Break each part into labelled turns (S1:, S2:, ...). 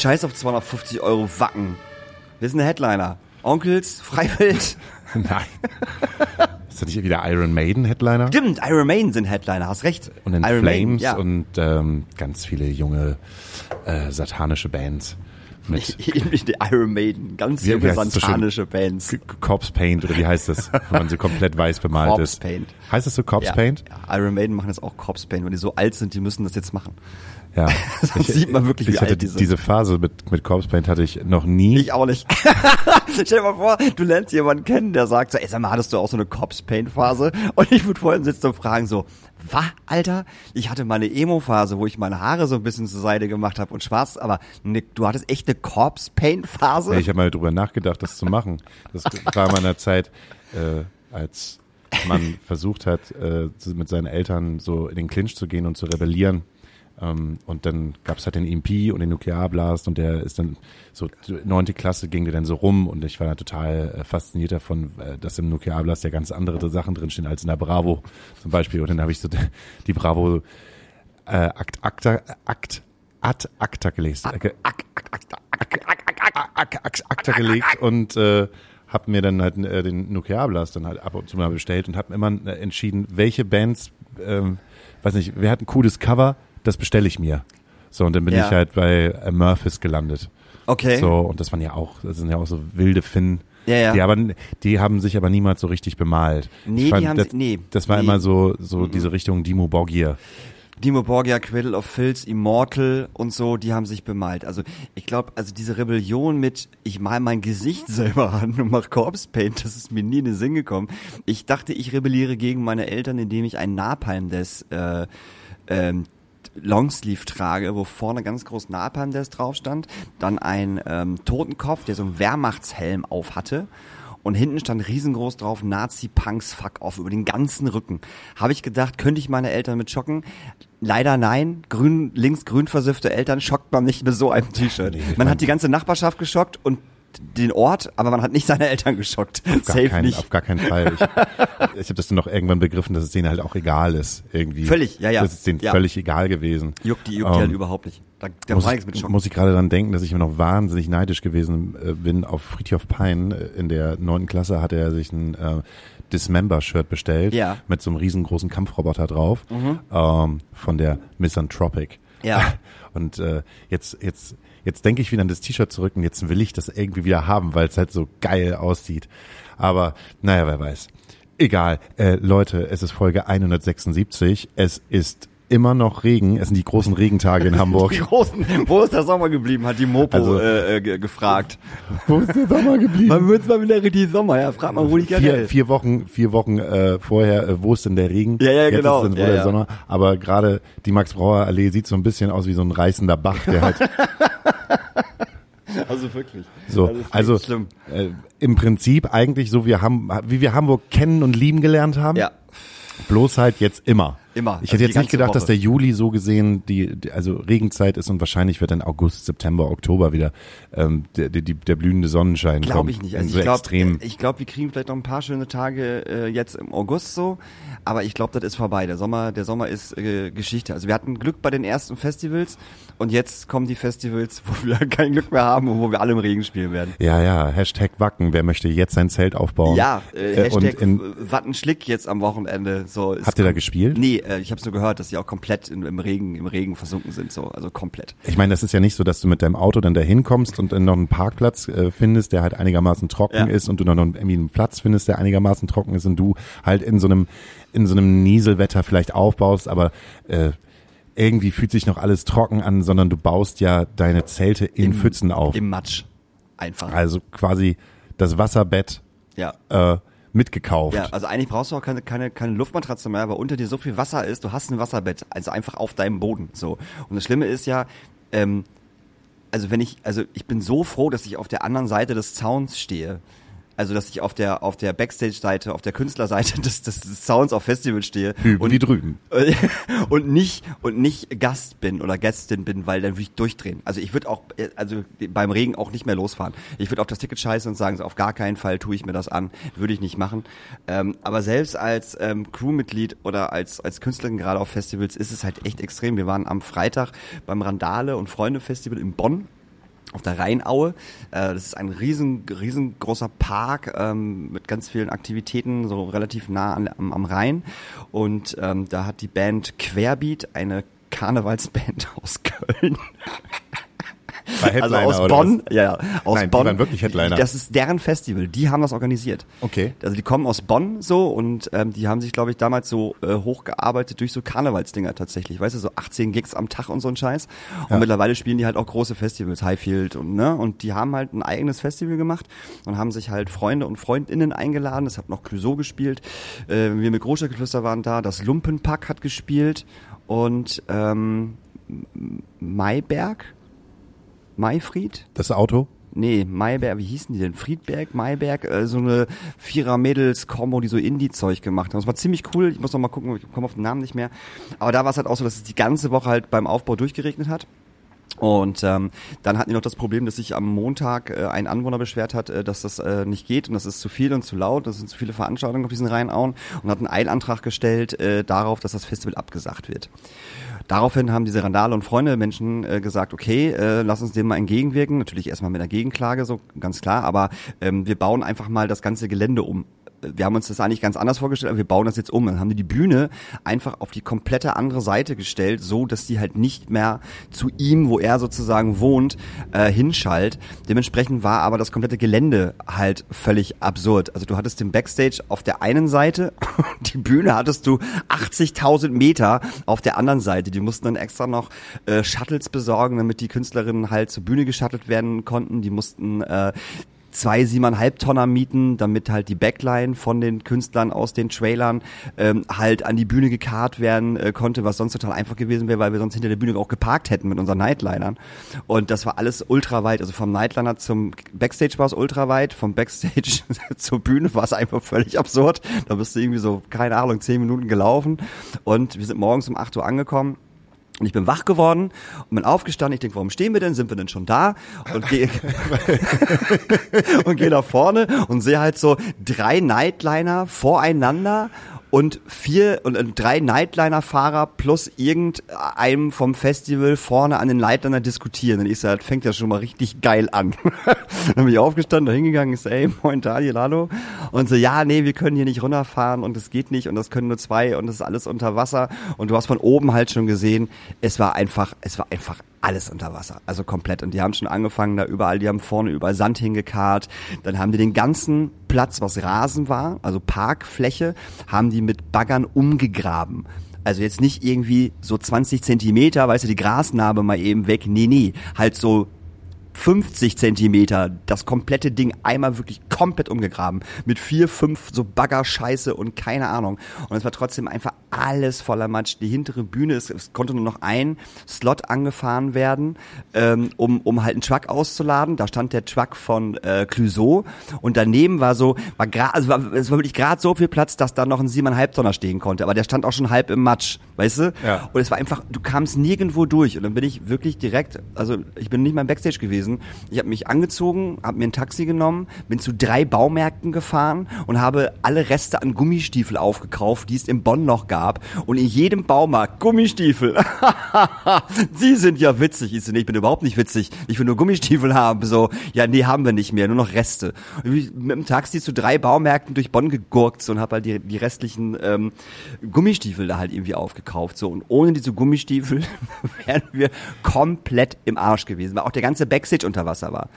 S1: scheiß auf 250 Euro Wacken. Wir sind Headliner. Onkels, Freiwild.
S2: Nein. Ist das nicht wieder Iron Maiden Headliner?
S1: Stimmt, Iron Maiden sind Headliner, hast recht.
S2: Und in
S1: Iron
S2: Flames
S1: Maiden, ja.
S2: und ähm, ganz viele junge äh, satanische Bands. Mit
S1: die Iron Maiden, ganz
S2: Wie-
S1: junge
S2: es so
S1: Bands.
S2: Corpse Paint oder wie heißt das, wenn man so komplett weiß bemalt
S1: Corpse
S2: ist.
S1: Paint.
S2: Heißt das so Corpse
S1: Ja,
S2: Paint?
S1: ja, Iron Maiden machen das auch Corpse Paint, wenn die so alt sind, die müssen das jetzt machen.
S2: Ja.
S1: Sonst sieht man wirklich,
S2: ich
S1: wie
S2: hatte
S1: alt die sind.
S2: diese Phase mit, mit Corpse Paint hatte ich noch nie.
S1: Ich auch nicht. Stell dir mal vor, du lernst jemanden kennen, der sagt so, ey, sag mal, hattest du auch so eine Corpse Paint Phase? Und ich würde vorhin sitzen und fragen so, was, Alter? Ich hatte mal eine Emo-Phase, wo ich meine Haare so ein bisschen zur Seite gemacht habe und schwarz, aber ne, du hattest echt eine Corpse Paint Phase?
S2: Ich habe mal drüber nachgedacht, das zu machen. Das war in meiner Zeit, äh, als man versucht hat, äh, mit seinen Eltern so in den Clinch zu gehen und zu rebellieren. Ähm, und dann gab's halt den EMP und den Nuklearblast und der ist dann so neunte Klasse ging der dann so rum und ich war da total äh, fasziniert davon, äh, dass im Nuklearblast ja ganz andere Sachen drinstehen als in der Bravo zum Beispiel. Und dann habe ich so die- Bravo äh, Akt, Akta, Akt, Ad Acta gelesen. Äh, Akta gelegt und äh, habe mir dann halt äh, den Nuklearblast dann halt ab und zu mal bestellt und habe immer äh, entschieden, welche Bands, ähm, weiß nicht, wer hat ein cooles Cover, das bestelle ich mir. So und dann bin
S1: Ja.
S2: ich halt bei äh, Murphys gelandet.
S1: Okay.
S2: So und das waren ja auch, das sind ja auch so wilde Finnen.
S1: Ja, ja.
S2: Die, aber, die haben sich aber niemals so richtig bemalt.
S1: Nee,
S2: Ich
S1: die
S2: fand,
S1: haben
S2: das,
S1: sie- nee.
S2: das war
S1: Nee.
S2: immer so so diese Richtung Dimo Borgir.
S1: Dimo Borgia, Cradle of Filth, Immortal und so, die haben sich bemalt. Also ich glaube, also diese Rebellion mit, ich mal mein Gesicht selber an und mach Corpse Paint, das ist mir nie in den Sinn gekommen. Ich dachte, ich rebelliere gegen meine Eltern, indem ich ein Napalm des äh, ähm, Longsleeve trage, wo vorne ganz groß Napalm des drauf stand, dann ein ähm, Totenkopf, der so einen Wehrmachtshelm auf hatte und hinten stand riesengroß drauf Nazi-Punks Fuck off über den ganzen Rücken. Habe ich gedacht, könnte ich meine Eltern mit schocken? Leider nein. Grün, links grün versiffte Eltern schockt man nicht mit so einem T-Shirt.
S2: Nee,
S1: man- hat die ganze Nachbarschaft geschockt und den Ort, aber man hat nicht seine Eltern geschockt.
S2: Gar
S1: Safe
S2: kein,
S1: nicht.
S2: Auf gar keinen Fall. Ich, ich habe das dann noch irgendwann begriffen, dass es denen halt auch egal ist. Irgendwie.
S1: Völlig, ja, ja.
S2: Das ist denen
S1: Ja.
S2: völlig egal gewesen.
S1: Juckt die, juckt die halt
S2: Ähm,
S1: überhaupt nicht. Da, da
S2: muss,
S1: nichts mit
S2: ich,
S1: Schocken.
S2: muss ich gerade dran denken, dass ich immer noch wahnsinnig neidisch gewesen äh, bin auf Friedhof Pein. Äh, In der neunten Klasse hatte er sich ein äh, Dismember-Shirt bestellt
S1: Ja. Mhm.
S2: mit so einem riesengroßen Kampfroboter drauf ähm, von der Misanthropic.
S1: Ja.
S2: Und äh, jetzt, jetzt, jetzt denke ich wieder an das T-Shirt zurück und jetzt will ich das irgendwie wieder haben, weil es halt so geil aussieht. Aber naja, wer weiß. Egal. Äh, Leute, es ist Folge 176. Es ist immer noch Regen. Es sind die großen Regentage in Hamburg.
S1: Die großen, wo ist der Sommer geblieben, hat die Mopo
S2: Also-
S1: äh, äh, ge- gefragt.
S2: Wo ist der Sommer geblieben?
S1: Man wird's mal wieder richtig Sommer, ja. Frag mal Rudi
S2: Vier,
S1: Carell.
S2: vier Wochen, vier Wochen äh, vorher, äh, wo ist denn der Regen?
S1: Ja, ja,
S2: Jetzt
S1: genau.
S2: Ist dann wohl
S1: Ja,
S2: der
S1: ja.
S2: Sommer. Aber gerade die Max-Brauer-Allee sieht so ein bisschen aus wie so ein reißender Bach, der halt
S1: Also wirklich.
S2: so, also äh, im Prinzip eigentlich so, wir haben, wie wir Hamburg kennen und lieben gelernt haben.
S1: Ja.
S2: Bloß halt jetzt immer.
S1: Immer.
S2: Ich
S1: Also
S2: hätte jetzt nicht gedacht, dass
S1: Woche.
S2: der Juli so gesehen die, die also Regenzeit ist und wahrscheinlich wird dann August, September, Oktober wieder ähm, der, der, der blühende Sonnenschein kommen.
S1: Glaube ich nicht. Also
S2: so
S1: ich glaube, ich glaube, wir kriegen vielleicht noch ein paar schöne Tage äh, jetzt im August so, aber ich glaube, das ist vorbei. Der Sommer, der Sommer ist äh, Geschichte. Also wir hatten Glück bei den ersten Festivals und jetzt kommen die Festivals, wo wir kein Glück mehr haben und wo wir alle im Regen spielen werden.
S2: Ja, ja, Hashtag Wacken. Wer möchte jetzt sein Zelt aufbauen?
S1: Ja, äh,
S2: Äh, und
S1: Hashtag
S2: in,
S1: Wattenschlick jetzt am Wochenende. So,
S2: Habt ihr da gespielt?
S1: Nee, äh, ich habe so gehört, dass die auch komplett in, im Regen, im Regen versunken sind, so, also komplett.
S2: ich meine, das ist ja nicht so, dass du mit deinem Auto dann dahin kommst und dann noch einen Parkplatz äh, findest, der halt einigermaßen trocken
S1: Ja.
S2: ist und du noch irgendwie einen Platz findest, der einigermaßen trocken ist und du halt in so einem in so einem Nieselwetter vielleicht aufbaust, aber äh, irgendwie fühlt sich noch alles trocken an, sondern du baust ja deine Zelte in
S1: Im-
S2: Pfützen auf.
S1: Im Matsch. Einfach.
S2: also quasi das Wasserbett
S1: ja.
S2: äh, mitgekauft.
S1: Ja, also eigentlich brauchst du auch keine, keine, keine Luftmatratze mehr, weil unter dir so viel Wasser ist, du hast ein Wasserbett, also einfach auf deinem Boden. So. Und das Schlimme ist ja, ähm, also wenn ich, also ich bin so froh, dass ich auf der anderen Seite des Zauns stehe. Also dass ich auf der auf der Backstage-Seite, auf der Künstlerseite des, des, des Sounds auf Festival stehe
S2: Hüben
S1: und
S2: wie drüben.
S1: und nicht und nicht Gast bin oder Gästin bin, weil dann würde ich durchdrehen. Also ich würde auch also beim Regen auch nicht mehr losfahren. Ich würde auf das Ticket scheißen und sagen, so auf gar keinen Fall tue ich mir das an, würde ich nicht machen. Ähm, aber selbst als ähm, Crewmitglied oder als als Künstlerin gerade auf Festivals ist es halt echt extrem. Wir waren am Freitag beim Randale und Freunde Festival in Bonn auf der Rheinaue. Äh, das ist ein riesen, riesengroßer Park ähm, mit ganz vielen Aktivitäten, so relativ nah an, am, am Rhein. Und ähm, da hat die Band Querbeat, eine Karnevalsband aus Köln. Also aus Bonn, ja, ja, aus
S2: Nein, die
S1: Bonn.
S2: waren wirklich Headliner.
S1: Das ist deren Festival. Die haben das organisiert.
S2: Okay.
S1: Also die kommen aus Bonn so und ähm, die haben sich, glaube ich, damals so äh, hochgearbeitet durch so Karnevalsdinger tatsächlich. Weißt du, so 18 Gigs am Tag und so ein Scheiß. Und
S2: Ja.
S1: mittlerweile spielen die halt auch große Festivals, Highfield und ne. Und die haben halt ein eigenes Festival gemacht und haben sich halt Freunde und Freundinnen eingeladen. Es hat noch Clouseau gespielt. Äh, wir mit Großstadtgeflüster waren da. Das Lumpenpack hat gespielt und ähm, M- Mayberg. Maifried?
S2: Das Auto?
S1: Nee, Mayberg, wie hießen die denn? Friedberg, Mayberg, äh, so eine Vierer-Mädels-Kombo, die so Indie-Zeug gemacht haben. Das war ziemlich cool. Ich muss noch mal gucken, ich komme auf den Namen nicht mehr. Aber da war es halt auch so, dass es die ganze Woche halt beim Aufbau durchgeregnet hat. Und ähm, dann hatten die noch das Problem, dass sich am Montag äh, ein Anwohner beschwert hat, äh, dass das äh, nicht geht und das ist zu viel und zu laut, das sind zu viele Veranstaltungen auf diesen Rheinauen und hat einen Eilantrag gestellt äh, darauf, dass das Festival abgesagt wird. Daraufhin haben diese Randale und Freunde Menschen äh, gesagt, okay, äh, lass uns dem mal entgegenwirken. Natürlich erstmal mit einer Gegenklage, so ganz klar, aber ähm, wir bauen einfach mal das ganze Gelände um. Wir haben uns das eigentlich ganz anders vorgestellt, aber wir bauen das jetzt um. Dann haben die die Bühne einfach auf die komplette andere Seite gestellt, so dass die halt nicht mehr zu ihm, wo er sozusagen wohnt, äh, hinschallt. Dementsprechend war aber das komplette Gelände halt völlig absurd. Also du hattest den Backstage auf der einen Seite, die Bühne hattest du 80.000 Meter auf der anderen Seite. Die mussten dann extra noch äh, Shuttles besorgen, damit die Künstlerinnen halt zur Bühne geshuttelt werden konnten. Die mussten äh, zwei siebeneinhalb Tonner mieten, damit halt die Backline von den Künstlern aus den Trailern ähm, halt an die Bühne gekarrt werden äh, konnte, was sonst total einfach gewesen wäre, weil wir sonst hinter der Bühne auch geparkt hätten mit unseren Nightlinern. Und das war alles ultra weit. Also vom Nightliner zum Backstage war es ultra weit, vom Backstage zur Bühne war es einfach völlig absurd. Da bist du irgendwie so, keine Ahnung, zehn Minuten gelaufen. Und wir sind morgens um 8 Uhr angekommen. Und ich bin wach geworden und bin aufgestanden. Ich denke, warum stehen wir denn? Sind wir denn schon da? Und gehe und gehe nach vorne und sehe halt so drei Nightliner voreinander und vier und drei Nightliner-Fahrer plus irgendeinem vom Festival vorne an den Nightliner diskutieren. Und ich so, das fängt ja schon mal richtig geil an. dann bin ich aufgestanden, da hingegangen, ist, ey, moin Daniel, hallo. Und so, ja, nee, wir können hier nicht runterfahren und es geht nicht und das können nur zwei und das ist alles unter Wasser. Und du hast von oben halt schon gesehen, es war einfach, es war einfach alles unter Wasser, also komplett. Und die haben schon angefangen, da überall, die haben vorne überall Sand hingekarrt. Dann haben die den ganzen Platz, was Rasen war, also Parkfläche, haben die mit Baggern umgegraben. Also jetzt nicht irgendwie so 20 Zentimeter, weißt du, die Grasnarbe mal eben weg. Nee, nee, halt so 50 Zentimeter, das komplette Ding einmal wirklich komplett umgegraben. Mit vier, fünf so Baggerscheiße und keine Ahnung. Und es war trotzdem einfach alles voller Matsch. Die hintere Bühne, es, es konnte nur noch ein Slot angefahren werden, ähm, um, um halt einen Truck auszuladen. Da stand der Truck von äh, Clouseau und daneben war so, war gerade, also war, es war wirklich gerade so viel Platz, dass da noch ein siebeneinhalb Tonner stehen konnte. Aber der stand auch schon halb im Matsch, weißt du?
S2: Ja.
S1: Und es war einfach, du kamst nirgendwo durch. Und dann bin ich wirklich direkt, also ich bin nicht mal im Backstage gewesen. Ich habe mich angezogen, habe mir ein Taxi genommen, bin zu drei Baumärkten gefahren und habe alle Reste an Gummistiefel aufgekauft, die es in Bonn noch gab. Und in jedem Baumarkt Gummistiefel. Sie sind ja witzig. Ich ich bin überhaupt nicht witzig. Ich will nur Gummistiefel haben. So, ja, nee, haben wir nicht mehr, nur noch Reste. Und ich mit dem Taxi zu drei Baumärkten durch Bonn gegurkt so, und habe halt die, die restlichen ähm, Gummistiefel da halt irgendwie aufgekauft. So, und ohne diese Gummistiefel wären wir komplett im Arsch gewesen, weil auch der ganze Backstage unter Wasser war.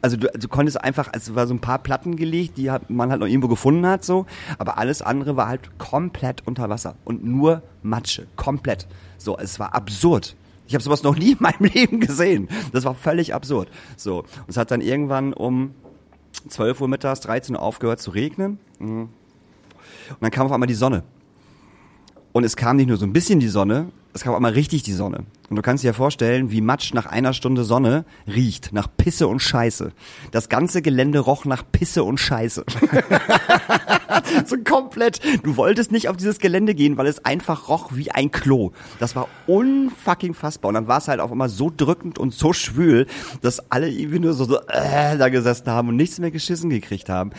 S1: Also du, du konntest einfach, es war so ein paar Platten gelegt, die man halt noch irgendwo gefunden hat, so, aber alles andere war halt komplett unter Wasser und nur Matsche, komplett. So, es war absurd. Ich habe sowas noch nie in meinem Leben gesehen. Das war völlig absurd. So, und es hat dann irgendwann um 12 Uhr mittags, 13 Uhr aufgehört zu regnen. Mhm. Und dann kam auf einmal die Sonne. Und es kam nicht nur so ein bisschen die Sonne, es kam auch mal richtig die Sonne. Und du kannst dir ja vorstellen, wie Matsch nach einer Stunde Sonne riecht, nach Pisse und Scheiße. Das ganze Gelände roch nach Pisse und Scheiße. so komplett. Du wolltest nicht auf dieses Gelände gehen, weil es einfach roch wie ein Klo. Das war unfucking fassbar. Und dann war es halt auf einmal so drückend und so schwül, dass alle irgendwie nur so, so äh, da gesessen haben und nichts mehr geschissen gekriegt haben.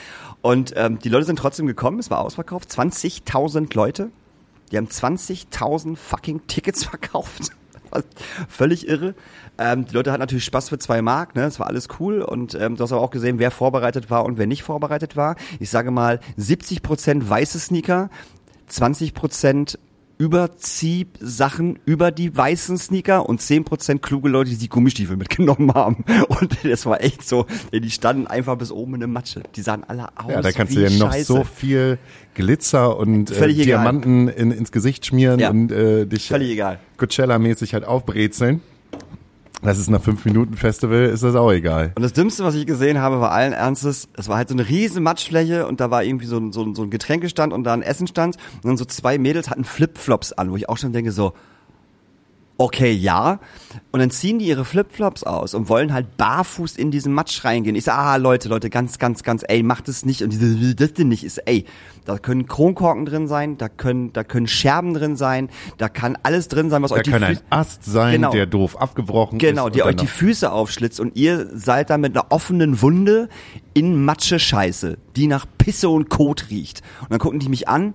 S1: Und ähm, die Leute sind trotzdem gekommen, es war ausverkauft. 20.000 Leute. Die haben 20.000 fucking Tickets verkauft. völlig irre. Ähm, die Leute hatten natürlich Spaß für zwei Mark, ne? Das war alles cool. Und ähm, du hast aber auch gesehen, wer vorbereitet war und wer nicht vorbereitet war. Ich sage mal, 70 Prozent weiße Sneaker, 20 Prozent Überziehsachen über die weißen Sneaker und 10% kluge Leute, die die Gummistiefel mitgenommen haben. Und das war echt so, die standen einfach bis oben in der Matsche. Die sahen alle aus.
S2: Ja, da kannst du ja noch so viel Glitzer und äh. Diamanten in, ins Gesicht schmieren
S1: Ja.
S2: und äh, dich. Coachella-mäßig halt aufbrezeln. Das ist nach fünf Minuten Festival, ist das auch egal.
S1: Und das Dümmste, was ich gesehen habe, war allen Ernstes, es war halt so eine riesen Matschfläche und da war irgendwie so, ein- so, so ein Getränkestand und da ein Essenstand und dann so zwei Mädels hatten Flipflops an, wo ich auch schon denke so, okay, ja. Und dann ziehen die ihre Flipflops aus und wollen halt barfuß in diesen Matsch reingehen. Ich sage, ah, Leute, Leute, ganz, ganz, ganz, ey, macht es nicht. Und diese, wie das denn nicht ist, ey, da können Kronkorken drin sein, da können, da können Scherben drin sein, da kann alles drin sein, was
S2: Da
S1: euch die
S2: kann ein
S1: Füße-
S2: Ast sein,
S1: Genau.
S2: der doof abgebrochen
S1: Genau,
S2: ist.
S1: die
S2: und
S1: euch die Füße aufschlitzt und ihr seid dann mit einer offenen Wunde in Matschescheiße, die nach Pisse und Kot riecht. Und dann gucken die mich an,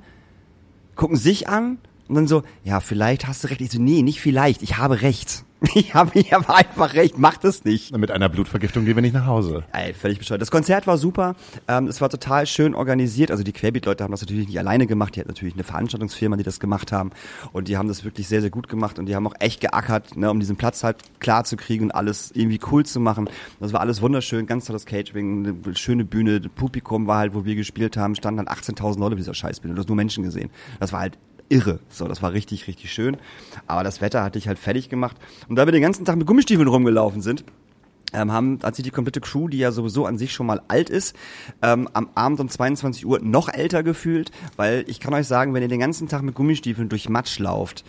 S1: gucken sich an und dann so, ja, vielleicht hast du recht. Ich so, nee, nicht vielleicht, ich habe recht. Ich habe, ich habe einfach recht, macht es nicht.
S2: mit einer Blutvergiftung gehen wir nicht nach Hause.
S1: Ey, völlig bescheuert. Das Konzert war super. Ähm, es war total schön organisiert. Also die Querbeat-Leute haben das natürlich nicht alleine gemacht. Die hatten natürlich eine Veranstaltungsfirma, die das gemacht haben. Und die haben das wirklich sehr, sehr gut gemacht. Und die haben auch echt geackert, ne, um diesen Platz halt klar zu kriegen und alles irgendwie cool zu machen. Das war alles wunderschön, ganz tolles Catering, eine schöne Bühne. Das Publikum war halt, wo wir gespielt haben, standen dann 18.000 Leute auf dieser Scheißbühne. Du hast nur Menschen gesehen. Das war halt irre. So, das war richtig, richtig schön. Aber das Wetter hatte ich halt fertig gemacht. Und da wir den ganzen Tag mit Gummistiefeln rumgelaufen sind, ähm, haben, hat sich die komplette Crew, die ja sowieso an sich schon mal alt ist, ähm, am Abend um 22 Uhr noch älter gefühlt, weil ich kann euch sagen, wenn ihr den ganzen Tag mit Gummistiefeln durch Matsch lauft,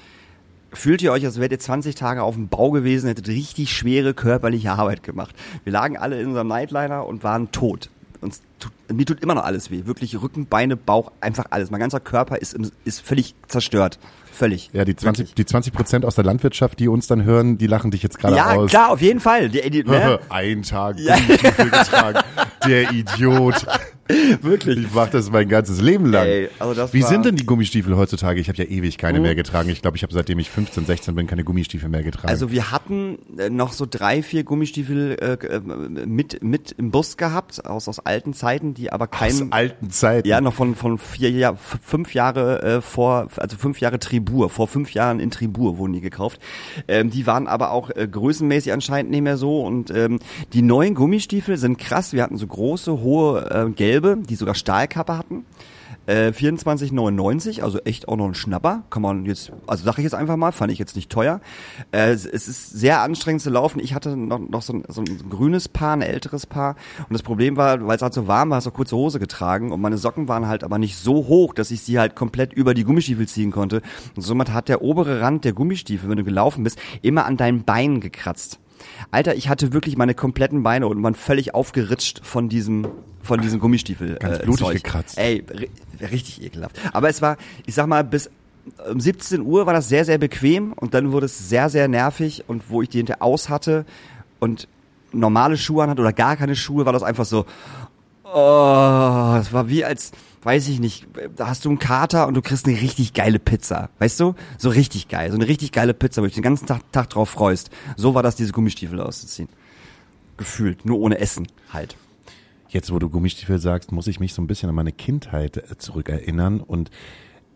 S1: fühlt ihr euch, als wärt ihr 20 Tage auf dem Bau gewesen, hättet richtig schwere körperliche Arbeit gemacht. Wir lagen alle in unserem Nightliner und waren tot. Uns tut, mir tut immer noch alles weh. Wirklich Rücken, Beine, Bauch, einfach alles. Mein ganzer Körper ist, ist völlig zerstört. Völlig.
S2: Ja, die 20,
S1: Wirklich.
S2: die 20 Prozent aus der Landwirtschaft, die uns dann hören, die lachen dich jetzt gerade
S1: Ja,
S2: aus.
S1: klar, auf jeden Fall. Die, die, ne?
S2: Ein Tag
S1: Ja.
S2: Gummistiefel getragen. Der Idiot.
S1: Wirklich.
S2: Ich mach das mein ganzes Leben lang.
S1: Ey, also
S2: Wie sind denn die Gummistiefel heutzutage? Ich habe ja ewig keine mehr getragen. Ich glaube, ich habe seitdem ich 15, 16 bin keine Gummistiefel mehr getragen.
S1: Also wir hatten äh, noch so drei, vier Gummistiefel äh, äh, mit mit im Bus gehabt aus aus alten Zeiten, die aber
S2: aus
S1: kein
S2: alten Zeiten.
S1: ja noch von von vier Jahr, fünf Jahre äh, vor also fünf Jahre Tribur vor fünf Jahren in Tribur wurden die gekauft. Ähm, die waren aber auch äh, größenmäßig anscheinend nicht mehr so und ähm, die neuen Gummistiefel sind krass. Wir hatten so große hohe äh, gelbe, die sogar Stahlkappe hatten. Äh, 24,99, also echt auch noch ein Schnapper. Kann man jetzt, also sage ich jetzt einfach mal, fand ich jetzt nicht teuer. Äh, es, ist sehr anstrengend zu laufen. Ich hatte noch, noch so, ein, so ein grünes Paar, ein älteres Paar. Und das Problem war, weil es halt so warm war, hast du kurze Hose getragen. Und meine Socken waren halt aber nicht so hoch, dass ich sie halt komplett über die Gummistiefel ziehen konnte. Und somit hat der obere Rand der Gummistiefel, wenn du gelaufen bist, immer an deinen Beinen gekratzt. Alter, ich hatte wirklich meine kompletten Beine und waren völlig aufgeritscht von diesem, von diesem Gummistiefel.
S2: Ganz
S1: äh,
S2: blutig
S1: Zeug.
S2: gekratzt.
S1: Ey, richtig ekelhaft. Aber es war, ich sag mal, bis um 17 Uhr war das sehr, sehr bequem und dann wurde es sehr, sehr nervig und wo ich die hinter aus hatte und normale Schuhe anhatte oder gar keine Schuhe, war das einfach so, oh, es war wie als, weiß ich nicht, da hast du einen Kater und du kriegst eine richtig geile Pizza. Weißt du? So richtig geil. So eine richtig geile Pizza, wo du dich den ganzen Tag, Tag drauf freust. So war das, diese Gummistiefel auszuziehen. Gefühlt. Nur ohne Essen halt.
S2: Jetzt, wo du Gummistiefel sagst, muss ich mich so ein bisschen an meine Kindheit äh, zurückerinnern und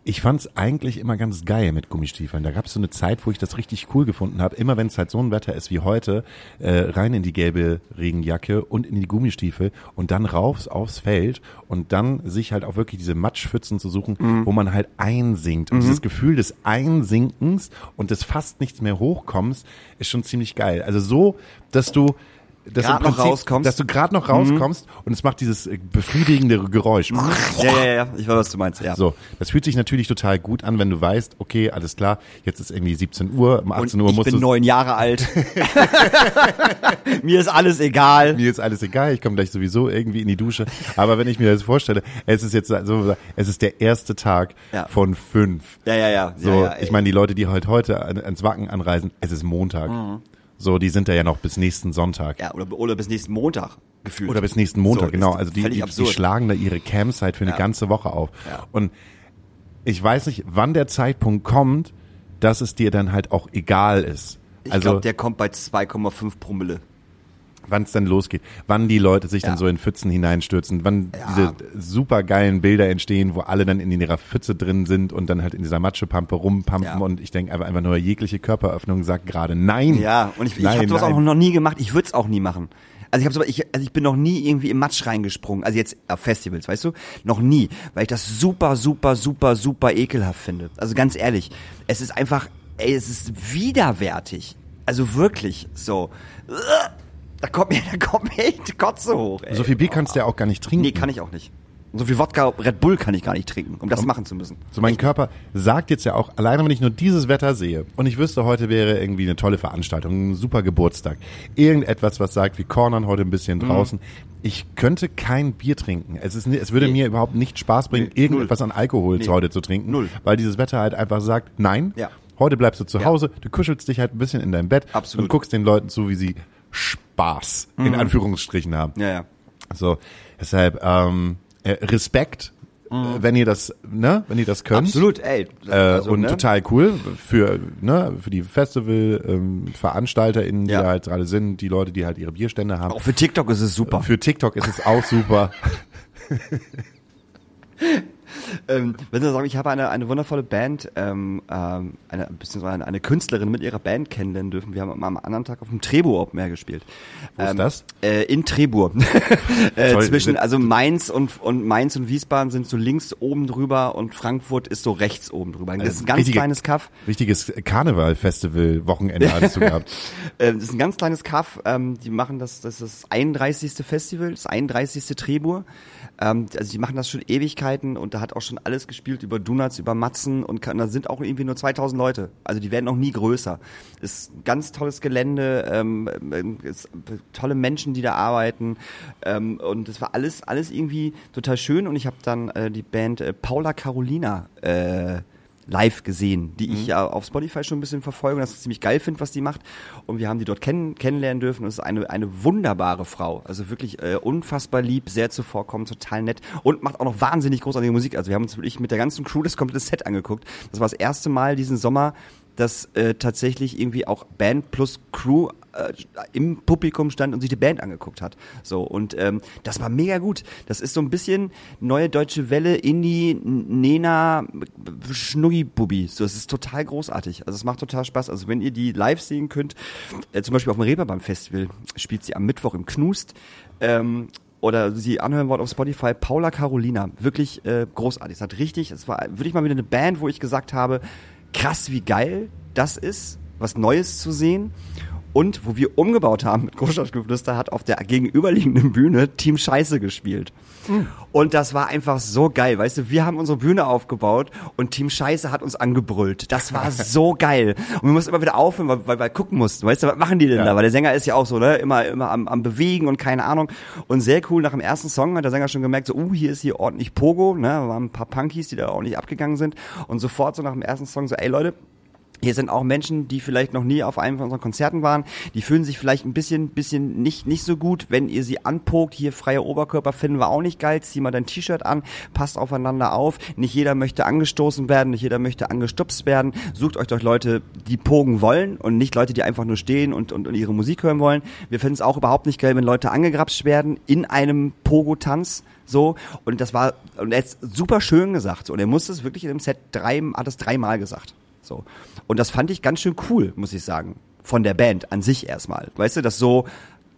S2: ich fand's eigentlich immer ganz geil mit Gummistiefeln. Da gab's so eine Zeit, wo ich das richtig cool gefunden habe. Immer wenn es halt so ein Wetter ist wie heute, äh, rein in die gelbe Regenjacke und in die Gummistiefel und dann rauf aufs Feld und dann sich halt auch wirklich diese Matschpfützen zu suchen, wo man halt einsinkt. Und dieses Gefühl des Einsinkens und des fast nichts mehr hochkommens ist schon ziemlich geil. Also so, dass du dass
S1: Grad
S2: im
S1: noch
S2: Prinzip,
S1: rauskommst.
S2: dass du gerade noch rauskommst und es macht dieses äh, befriedigende Geräusch.
S1: Ja, ja, ja, ich weiß, was du meinst, ja.
S2: So, das fühlt sich natürlich total gut an, wenn du weißt, okay, alles klar, jetzt ist irgendwie 17 Uhr, um 18
S1: Und
S2: Uhr
S1: ich
S2: musst
S1: bin
S2: du
S1: neun Jahre alt. Mir ist alles egal.
S2: mir ist alles egal, ich komme gleich sowieso irgendwie in die Dusche. Aber wenn ich mir das vorstelle, es ist jetzt so, es ist der erste Tag
S1: Ja.
S2: von fünf.
S1: Ja, ja, ja.
S2: So,
S1: ja, ja,
S2: ich meine, die Leute, die halt heute an- ans Wacken anreisen, es ist Montag. So, die sind da ja noch bis nächsten Sonntag.
S1: ja, oder, oder bis nächsten Montag gefühlt.
S2: Oder bis nächsten Montag,
S1: So,
S2: genau. Also die, die, die schlagen da ihre Campsite für eine
S1: Ja.
S2: ganze Woche auf.
S1: Ja.
S2: Und ich weiß nicht, wann der Zeitpunkt kommt, dass es dir dann halt auch egal ist.
S1: Ich
S2: Also
S1: glaube, der kommt bei 2,5 Promille.
S2: Wann es dann losgeht, wann die Leute sich
S1: Ja.
S2: dann so in Pfützen hineinstürzen, wann
S1: Ja.
S2: diese super geilen Bilder entstehen, wo alle dann in ihrer Pfütze drin sind und dann halt in dieser Matschepampe rumpampen
S1: Ja.
S2: und ich denke einfach, einfach nur jegliche Körperöffnung sagt gerade nein.
S1: Ja, und ich, ich
S2: Nein,
S1: habe sowas auch noch nie gemacht. Ich würde es auch nie machen. Also ich habe so, ich, also ich bin noch nie irgendwie im Matsch reingesprungen. Also jetzt auf Festivals, weißt du? Noch nie, weil ich das super, super, super, super ekelhaft finde. Also ganz ehrlich, es ist einfach, ey, es ist widerwärtig. Also wirklich so. Da kommt mir, da kommt mir echt die Kotze hoch. Ey.
S2: So viel Bier kannst du ja auch gar nicht trinken.
S1: Nee, kann ich auch nicht. Und so viel Wodka Red Bull kann ich gar nicht trinken, um das machen zu müssen.
S2: So mein Körper sagt jetzt ja auch, alleine wenn ich nur dieses Wetter sehe und ich wüsste, heute wäre irgendwie eine tolle Veranstaltung, ein super Geburtstag, irgendetwas, was sagt, wir cornern heute ein bisschen
S1: Mhm.
S2: draußen. Ich könnte kein Bier trinken. Es, ist, es würde mir überhaupt nicht Spaß bringen,
S1: Nee,
S2: irgendetwas an Alkohol
S1: Nee.
S2: zu heute zu trinken,
S1: Null.
S2: weil dieses Wetter halt einfach sagt, nein,
S1: Ja.
S2: heute bleibst du zu
S1: Ja.
S2: Hause, du kuschelst dich halt ein bisschen in dein Bett
S1: Absolut.
S2: und guckst den Leuten zu, wie sie Spaß
S1: Mhm.
S2: in Anführungsstrichen haben.
S1: Ja, ja.
S2: So, deshalb ähm, äh, Respekt, äh, wenn ihr das, ne, wenn ihr das könnt.
S1: Mhm. Absolut, ey.
S2: Äh,
S1: Also,
S2: und
S1: ne?
S2: total cool für, ne, für die Festival ähm, die
S1: Ja.
S2: da halt gerade sind, die Leute, die halt ihre Bierstände haben.
S1: Auch für TikTok ist es super.
S2: Für TikTok ist es auch super.
S1: Ähm, wenn Sie sagen, ich habe eine, eine wundervolle Band, ähm, ähm, eine, beziehungsweise eine, eine Künstlerin mit ihrer Band kennenlernen dürfen. Wir haben am anderen Tag auf dem Trebur Open Air gespielt.
S2: Wo ist das?
S1: Äh, in Trebur. äh, zwischen, also Mainz und, und Mainz und Wiesbaden sind so links oben drüber und Frankfurt ist so rechts oben drüber. Das ist ein ganz
S2: Richtige-
S1: kleines Kaff.
S2: Richtiges Karneval-Festival-Wochenende hattest du gehabt.
S1: Ähm, das ist ein ganz kleines Kaff. Ähm, die machen das, das ist das 31. Festival, das 31. Trebur. Ähm, also die machen das schon Ewigkeiten und da hat auch schon alles gespielt über Donuts, über Matzen und kann, da sind auch irgendwie nur 2000 Leute. Also die werden noch nie größer. Ist ganz tolles Gelände, ähm, ähm, ist, tolle Menschen, die da arbeiten ähm, und es war alles, alles irgendwie total schön und ich habe dann äh, die Band äh, Paula Carolina äh, live gesehen, die ich ja auf Spotify schon ein bisschen verfolge und das ziemlich geil finde, was die macht. Und wir haben die dort kennen, kennenlernen dürfen. Und es ist eine, eine wunderbare Frau. Also wirklich äh, unfassbar lieb, sehr zuvorkommend, total nett und macht auch noch wahnsinnig großartige Musik. Also wir haben uns wirklich mit der ganzen Crew das komplette Set angeguckt. Das war das erste Mal diesen Sommer, dass äh, tatsächlich irgendwie auch Band plus Crew äh, im Publikum stand und sich die Band angeguckt hat. So und ähm, das war mega gut. Das ist so ein bisschen neue deutsche Welle, Indie, Nena, Schnuggi-Bubi. So, es ist total großartig. Also es macht total Spaß. Also wenn ihr die live sehen könnt, äh, zum Beispiel auf dem Reeperbahn Festival spielt sie am Mittwoch im Knust. Ähm, oder sie anhören wollt auf Spotify, Paula Carolina, wirklich äh, großartig. Es hat richtig, es war wirklich mal wieder eine Band, wo ich gesagt habe, krass, wie geil das ist, was Neues zu sehen. Und wo wir umgebaut haben mit Großstadtgeflüster, hat auf der gegenüberliegenden Bühne Team Scheiße gespielt. Und das war einfach so geil. Weißt du, wir haben unsere Bühne aufgebaut und Team Scheiße hat uns angebrüllt. Das war so geil. Und wir mussten immer wieder aufhören, weil, weil wir gucken mussten. Weißt du, was machen die denn
S2: Ja.
S1: da? Weil der Sänger ist ja auch so, ne, immer, immer am, am Bewegen und keine Ahnung. Und sehr cool, nach dem ersten Song hat der Sänger schon gemerkt, so, uh, hier ist hier ordentlich Pogo, ne, da waren ein paar Punkies, die da ordentlich abgegangen sind. Und sofort so nach dem ersten Song so, ey Leute, hier sind auch Menschen, die vielleicht noch nie auf einem von unseren Konzerten waren. Die fühlen sich vielleicht ein bisschen, bisschen nicht, nicht so gut, wenn ihr sie anpokt. Hier freier Oberkörper finden wir auch nicht geil. Zieh mal dein T-Shirt an, passt aufeinander auf. Nicht jeder möchte angestoßen werden, nicht jeder möchte angestupst werden. Sucht euch doch Leute, die pogen wollen und nicht Leute, die einfach nur stehen und, und, und ihre Musik hören wollen. Wir finden es auch überhaupt nicht geil, wenn Leute angegrapscht werden in einem Pogo-Tanz. So, und das war, und er hat super schön gesagt. Und er musste es wirklich in dem Set drei, hat es dreimal gesagt. So. Und das fand ich ganz schön cool, muss ich sagen. Von der Band an sich erstmal. Weißt du, das so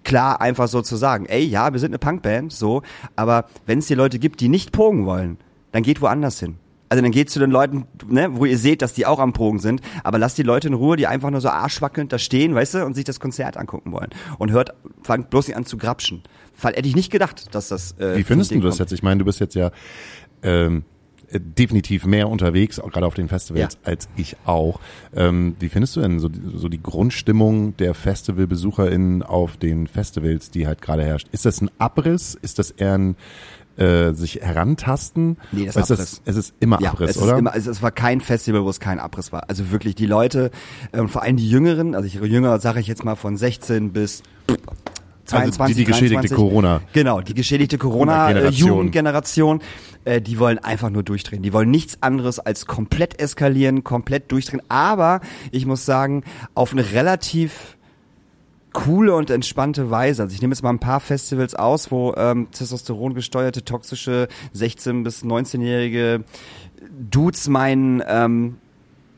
S1: klar einfach so zu sagen. Ey, ja, wir sind eine Punkband, so. Aber wenn es die Leute gibt, die nicht pogen wollen, dann geht woanders hin. Also dann geht zu den Leuten, ne, wo ihr seht, dass die auch am Pogen sind, aber lasst die Leute in Ruhe, die einfach nur so arschwackelnd da stehen, weißt du, und sich das Konzert angucken wollen. Und hört, fangt bloß nicht an zu grapschen. Fall hätte ich nicht gedacht, dass das. Äh,
S2: Wie findest du das
S1: kommt.
S2: jetzt? Ich meine, du bist jetzt ja ähm, äh, definitiv mehr unterwegs, auch gerade auf den Festivals,
S1: Ja.
S2: als ich auch. Ähm, wie findest du denn so, die- so die Grundstimmung der FestivalbesucherInnen auf den Festivals, die halt gerade herrscht? Ist das ein Abriss? Ist das eher ein äh, sich herantasten?
S1: Nee, das
S2: ist
S1: Abriss.
S2: Das, es ist immer
S1: ja,
S2: Abriss,
S1: es
S2: oder?
S1: Ist immer, also es war kein Festival, wo es kein Abriss war. Also wirklich die Leute, ähm, vor allem die Jüngeren, also ich, Jünger sage ich jetzt mal von 16 bis 22,
S2: also die, die geschädigte
S1: 23.
S2: Corona.
S1: Genau, die geschädigte. Corona-Jugendgeneration, äh, die wollen einfach nur durchdrehen. Die wollen nichts anderes als komplett eskalieren, komplett durchdrehen. Aber ich muss sagen, auf eine relativ coole und entspannte Weise. Also ich nehme jetzt mal ein paar Festivals aus, wo ähm, Testosteron gesteuerte, toxische 16- bis 19-jährige Dudes meinen, ähm,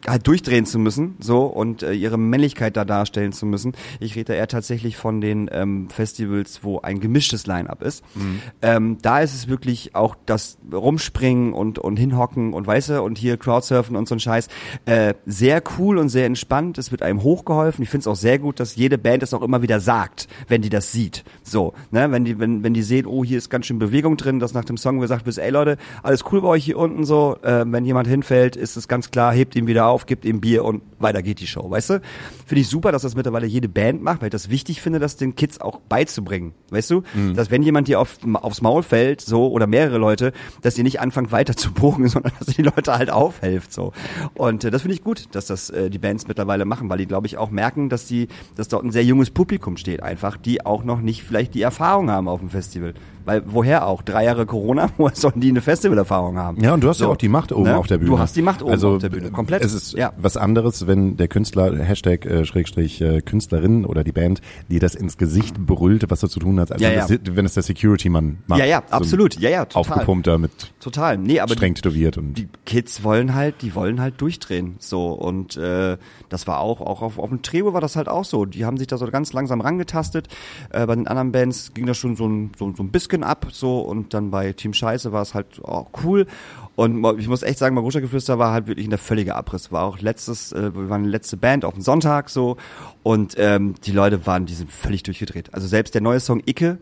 S1: halt durchdrehen zu müssen, so und äh, ihre Männlichkeit da darstellen zu müssen. Ich rede eher tatsächlich von den ähm, Festivals, wo ein gemischtes Line-up ist.
S2: Mhm.
S1: Ähm, da ist es wirklich auch das Rumspringen und und hinhocken und weiße und hier Crowdsurfen und so ein Scheiß äh, sehr cool und sehr entspannt. Es wird einem hochgeholfen. Ich finde es auch sehr gut, dass jede Band es auch immer wieder sagt, wenn die das sieht. So, ne, wenn die wenn wenn die sehen, oh hier ist ganz schön Bewegung drin, dass nach dem Song gesagt wird, ey Leute, alles cool bei euch hier unten so. Äh, wenn jemand hinfällt, ist es ganz klar, hebt ihn wieder auf, gibt ihm Bier und weiter geht die Show, weißt du? Finde ich super, dass das mittlerweile jede Band macht, weil ich das wichtig finde, das den Kids auch beizubringen, weißt du? Dass wenn jemand dir auf, aufs Maul fällt, so, oder mehrere Leute, dass ihr nicht anfangt weiter zu bogen, sondern dass ihr die Leute halt aufhelft, so. Und äh, das finde ich gut, dass das äh, die Bands mittlerweile machen, weil die, glaube ich, auch merken, dass die, dass dort ein sehr junges Publikum steht, einfach, die auch noch nicht vielleicht die Erfahrung haben auf dem Festival. Weil woher auch? Drei Jahre Corona, woher sollen die eine Festivalerfahrung haben?
S2: Ja, und du hast ja
S1: So.
S2: auch die Macht oben
S1: Ne?
S2: auf der Bühne.
S1: Du hast die Macht oben
S2: also,
S1: auf der Bühne, komplett.
S2: Es ist
S1: Ja.
S2: was anderes, wenn der Künstler, Hashtag, äh, Schrägstrich, äh, Künstlerin oder die Band, dir das ins Gesicht brüllt, was du zu tun hast, als
S1: Ja,
S2: wenn,
S1: ja.
S2: Das, wenn es der Security-Mann macht.
S1: Ja, ja,
S2: So
S1: absolut. Ja, ja, total.
S2: Aufgepumpter mit
S1: Total. Nee, aber
S2: streng tätowiert und
S1: die Kids wollen halt, die wollen halt durchdrehen. So und äh, das war auch, auch auf, auf dem Trebo war das halt auch so. Die haben sich da so ganz langsam rangetastet. Äh, bei den anderen Bands ging das schon so ein, so, so ein bisschen ab, so und dann bei Team Scheiße war es halt auch cool. Und ich muss echt sagen, Marusha Geflüster war halt wirklich ein völliger Abriss. War auch letztes, äh, wir waren die letzte Band auf dem Sonntag so und ähm, die Leute waren, die sind völlig durchgedreht. Also selbst der neue Song Icke,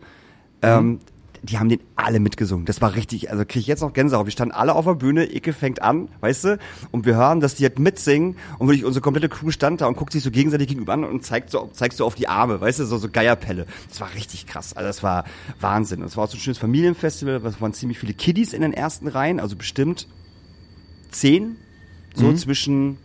S1: ähm, die haben den alle mitgesungen. Das war richtig, also kriege ich jetzt noch Gänsehaut. Wir standen alle auf der Bühne, Icke fängt an, weißt du, und wir hören, dass die halt mitsingen und wirklich unsere komplette Crew stand da und guckt sich so gegenseitig gegenüber an und zeigt so, zeigst so auf die Arme, weißt du, so, so Geierpelle. Das war richtig krass. Also das war Wahnsinn. Und es war auch so ein schönes Familienfestival, es waren ziemlich viele Kiddies in den ersten Reihen, also bestimmt zehn, so zwischen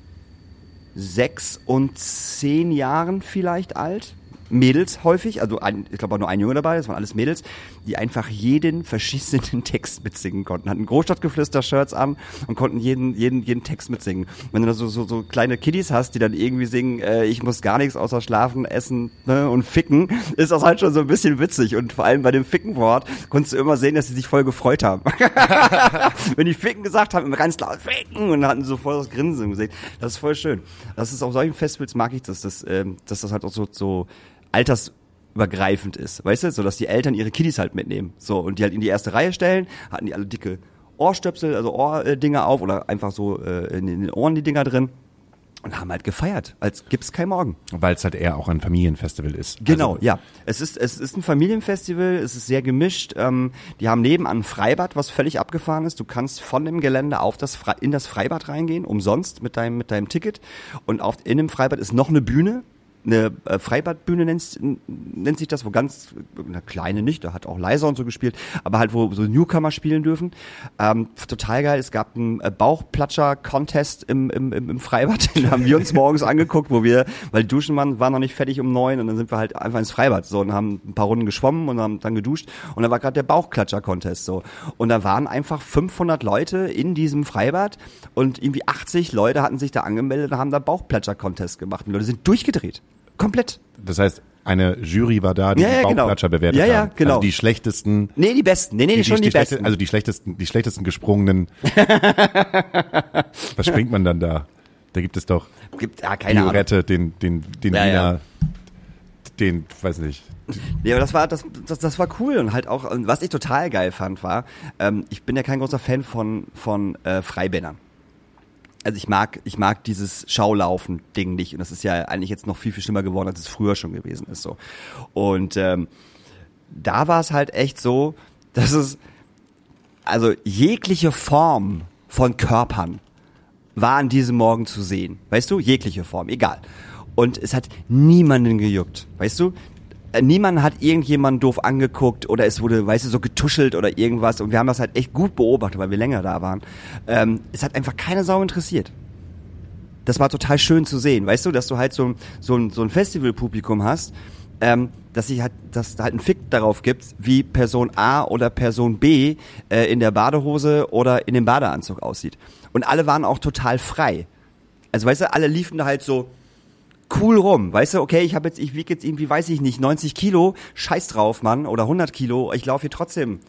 S1: sechs und zehn Jahren vielleicht alt. Mädels häufig, also ein, ich glaube auch nur ein Junge dabei, das waren alles Mädels, die einfach jeden verschissenen Text mitsingen konnten. Hatten Großstadtgeflüster-Shirts an und konnten jeden, jeden, jeden Text mitsingen. Wenn du da so, so, so kleine Kiddies hast, die dann irgendwie singen, äh, ich muss gar nichts außer schlafen, essen ne, und ficken, ist das halt schon so ein bisschen witzig. Und vor allem bei dem Ficken-Wort konntest du immer sehen, dass sie sich voll gefreut haben. Wenn die Ficken gesagt haben, immer ganz laut Ficken und hatten so voll das Grinsen Gesicht. Das ist voll schön. Das ist auf solchen Festivals mag ich das, dass, ähm, dass das halt auch so, so altersübergreifend ist, weißt du, so dass die Eltern ihre Kiddies halt mitnehmen, so und die halt in die erste Reihe stellen, hatten die alle dicke Ohrstöpsel, also Ohrdinger auf oder einfach so äh, in den Ohren die Dinger drin und haben halt gefeiert, als gibt's kein Morgen.
S2: weil es halt eher auch ein Familienfestival ist.
S1: Genau,
S2: Also,
S1: ja. Es ist, es ist ein Familienfestival, es ist sehr gemischt. Ähm, die haben nebenan ein Freibad, was völlig abgefahren ist. Du kannst von dem Gelände auf das Fre in das Freibad reingehen, umsonst mit deinem, mit deinem Ticket. Und auf, in dem Freibad ist noch eine Bühne. Eine äh, Freibadbühne nennt, nennt sich das, wo ganz, eine kleine nicht, da hat auch leiser und so gespielt, aber halt, wo so Newcomer spielen dürfen. Ähm, total geil, es gab einen äh, Bauchplatscher-Contest im, im, im, Freibad, den haben wir uns morgens angeguckt, wo wir, weil die Duschen waren, waren noch nicht fertig um neun und dann sind wir halt einfach ins Freibad so und haben ein paar Runden geschwommen und haben dann geduscht und da war gerade der Bauchklatscher-Contest so und da waren einfach 500 Leute in diesem Freibad und irgendwie 80 Leute hatten sich da angemeldet und haben da Bauchplatscher-Contest gemacht und die Leute sind durchgedreht. Komplett.
S2: Das heißt, eine Jury war da, die
S1: Ja, ja,
S2: die
S1: genau.
S2: Bauchklatscher bewertet
S1: Ja, ja,
S2: haben.
S1: genau.
S2: Also die schlechtesten,
S1: Nee, die besten. Nee, nee,
S2: die,
S1: schon die,
S2: schlechte-
S1: besten.
S2: also die schlechtesten, die schlechtesten gesprungenen. Was springt man dann da? Da gibt es doch
S1: Gibt, ja, keine Ahnung.
S2: Violette, den, den, den
S1: Ja,
S2: Wiener,
S1: ja.
S2: den, weiß nicht.
S1: Ja, aber das war das, das, das war cool und halt auch, und was ich total geil fand, war, ähm, ich bin ja kein großer Fan von von äh, Freibändern. Also ich mag ich mag dieses Schaulaufen-Ding nicht und das ist ja eigentlich jetzt noch viel viel schlimmer geworden, als es früher schon gewesen ist so. Und ähm, da war es halt echt so, dass es also jegliche Form von Körpern war an diesem Morgen zu sehen. Weißt du? Jegliche Form, egal. Und es hat niemanden gejuckt. Weißt du? Niemand hat irgendjemanden doof angeguckt oder es wurde, weißt du, so getuschelt oder irgendwas. Und wir haben das halt echt gut beobachtet, weil wir länger da waren. Ähm, es hat einfach keine Sau interessiert. Das war total schön zu sehen, weißt du, dass du halt so, ein- so ein, so ein Festivalpublikum hast, ähm, dass sich halt, dass da halt ein Fick darauf gibt, wie Person A oder Person B äh, in der Badehose oder in dem Badeanzug aussieht. Und alle waren auch total frei. Also weißt du, alle liefen da halt so cool rum. Weißt du, okay, ich habe jetzt, ich wiege jetzt irgendwie, weiß ich nicht, 90 Kilo, scheiß drauf, Mann, oder 100 Kilo, ich laufe hier trotzdem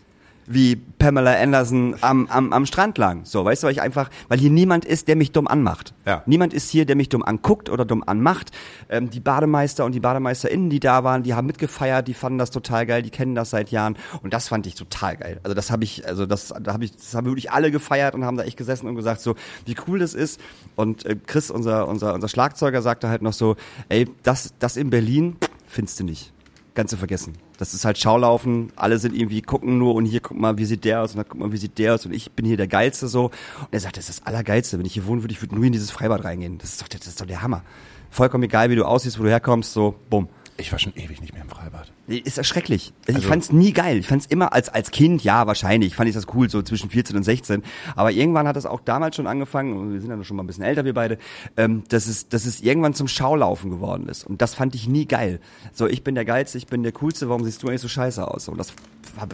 S1: wie Pamela Anderson am, am, am Strand lang. So, weißt du, weil ich einfach, weil hier niemand ist, der mich dumm anmacht.
S2: Ja.
S1: Niemand ist hier, der mich dumm anguckt oder dumm anmacht. Ähm, die Bademeister und die BadeMeisterInnen, die da waren, die haben mitgefeiert, die fanden das total geil, die kennen das seit Jahren und das fand ich total geil. Also das habe ich, also das, da habe ich, das haben wirklich alle gefeiert und haben da echt gesessen und gesagt so, wie cool das ist. Und äh, Chris, unser, unser, unser Schlagzeuger, sagte halt noch so, ey, das, das in Berlin findest du nicht. Ganz zu vergessen. Das ist halt Schaulaufen, alle sind irgendwie, gucken nur und hier guck mal, wie sieht der aus und da guck mal, wie sieht der aus und ich bin hier der Geilste so. Und er sagt, das ist das Allergeilste. Wenn ich hier wohnen würde, ich würde nur in dieses Freibad reingehen. Das ist doch, das ist doch der Hammer. Vollkommen egal, wie du aussiehst, wo du herkommst, so, bumm.
S2: Ich war schon ewig nicht mehr im Freibad.
S1: Ist erschrecklich. Also ich
S2: Also-
S1: fand's nie geil. Ich fand's immer als als Kind, ja, wahrscheinlich, fand ich das cool, so zwischen 14 und 16. Aber irgendwann hat es auch damals schon angefangen, wir sind ja schon mal ein bisschen älter, wir beide, ähm, dass, es, dass es irgendwann zum Schaulaufen geworden ist. Und das fand ich nie geil. So, ich bin der Geilste, ich bin der Coolste, warum siehst du eigentlich so scheiße aus? Und das,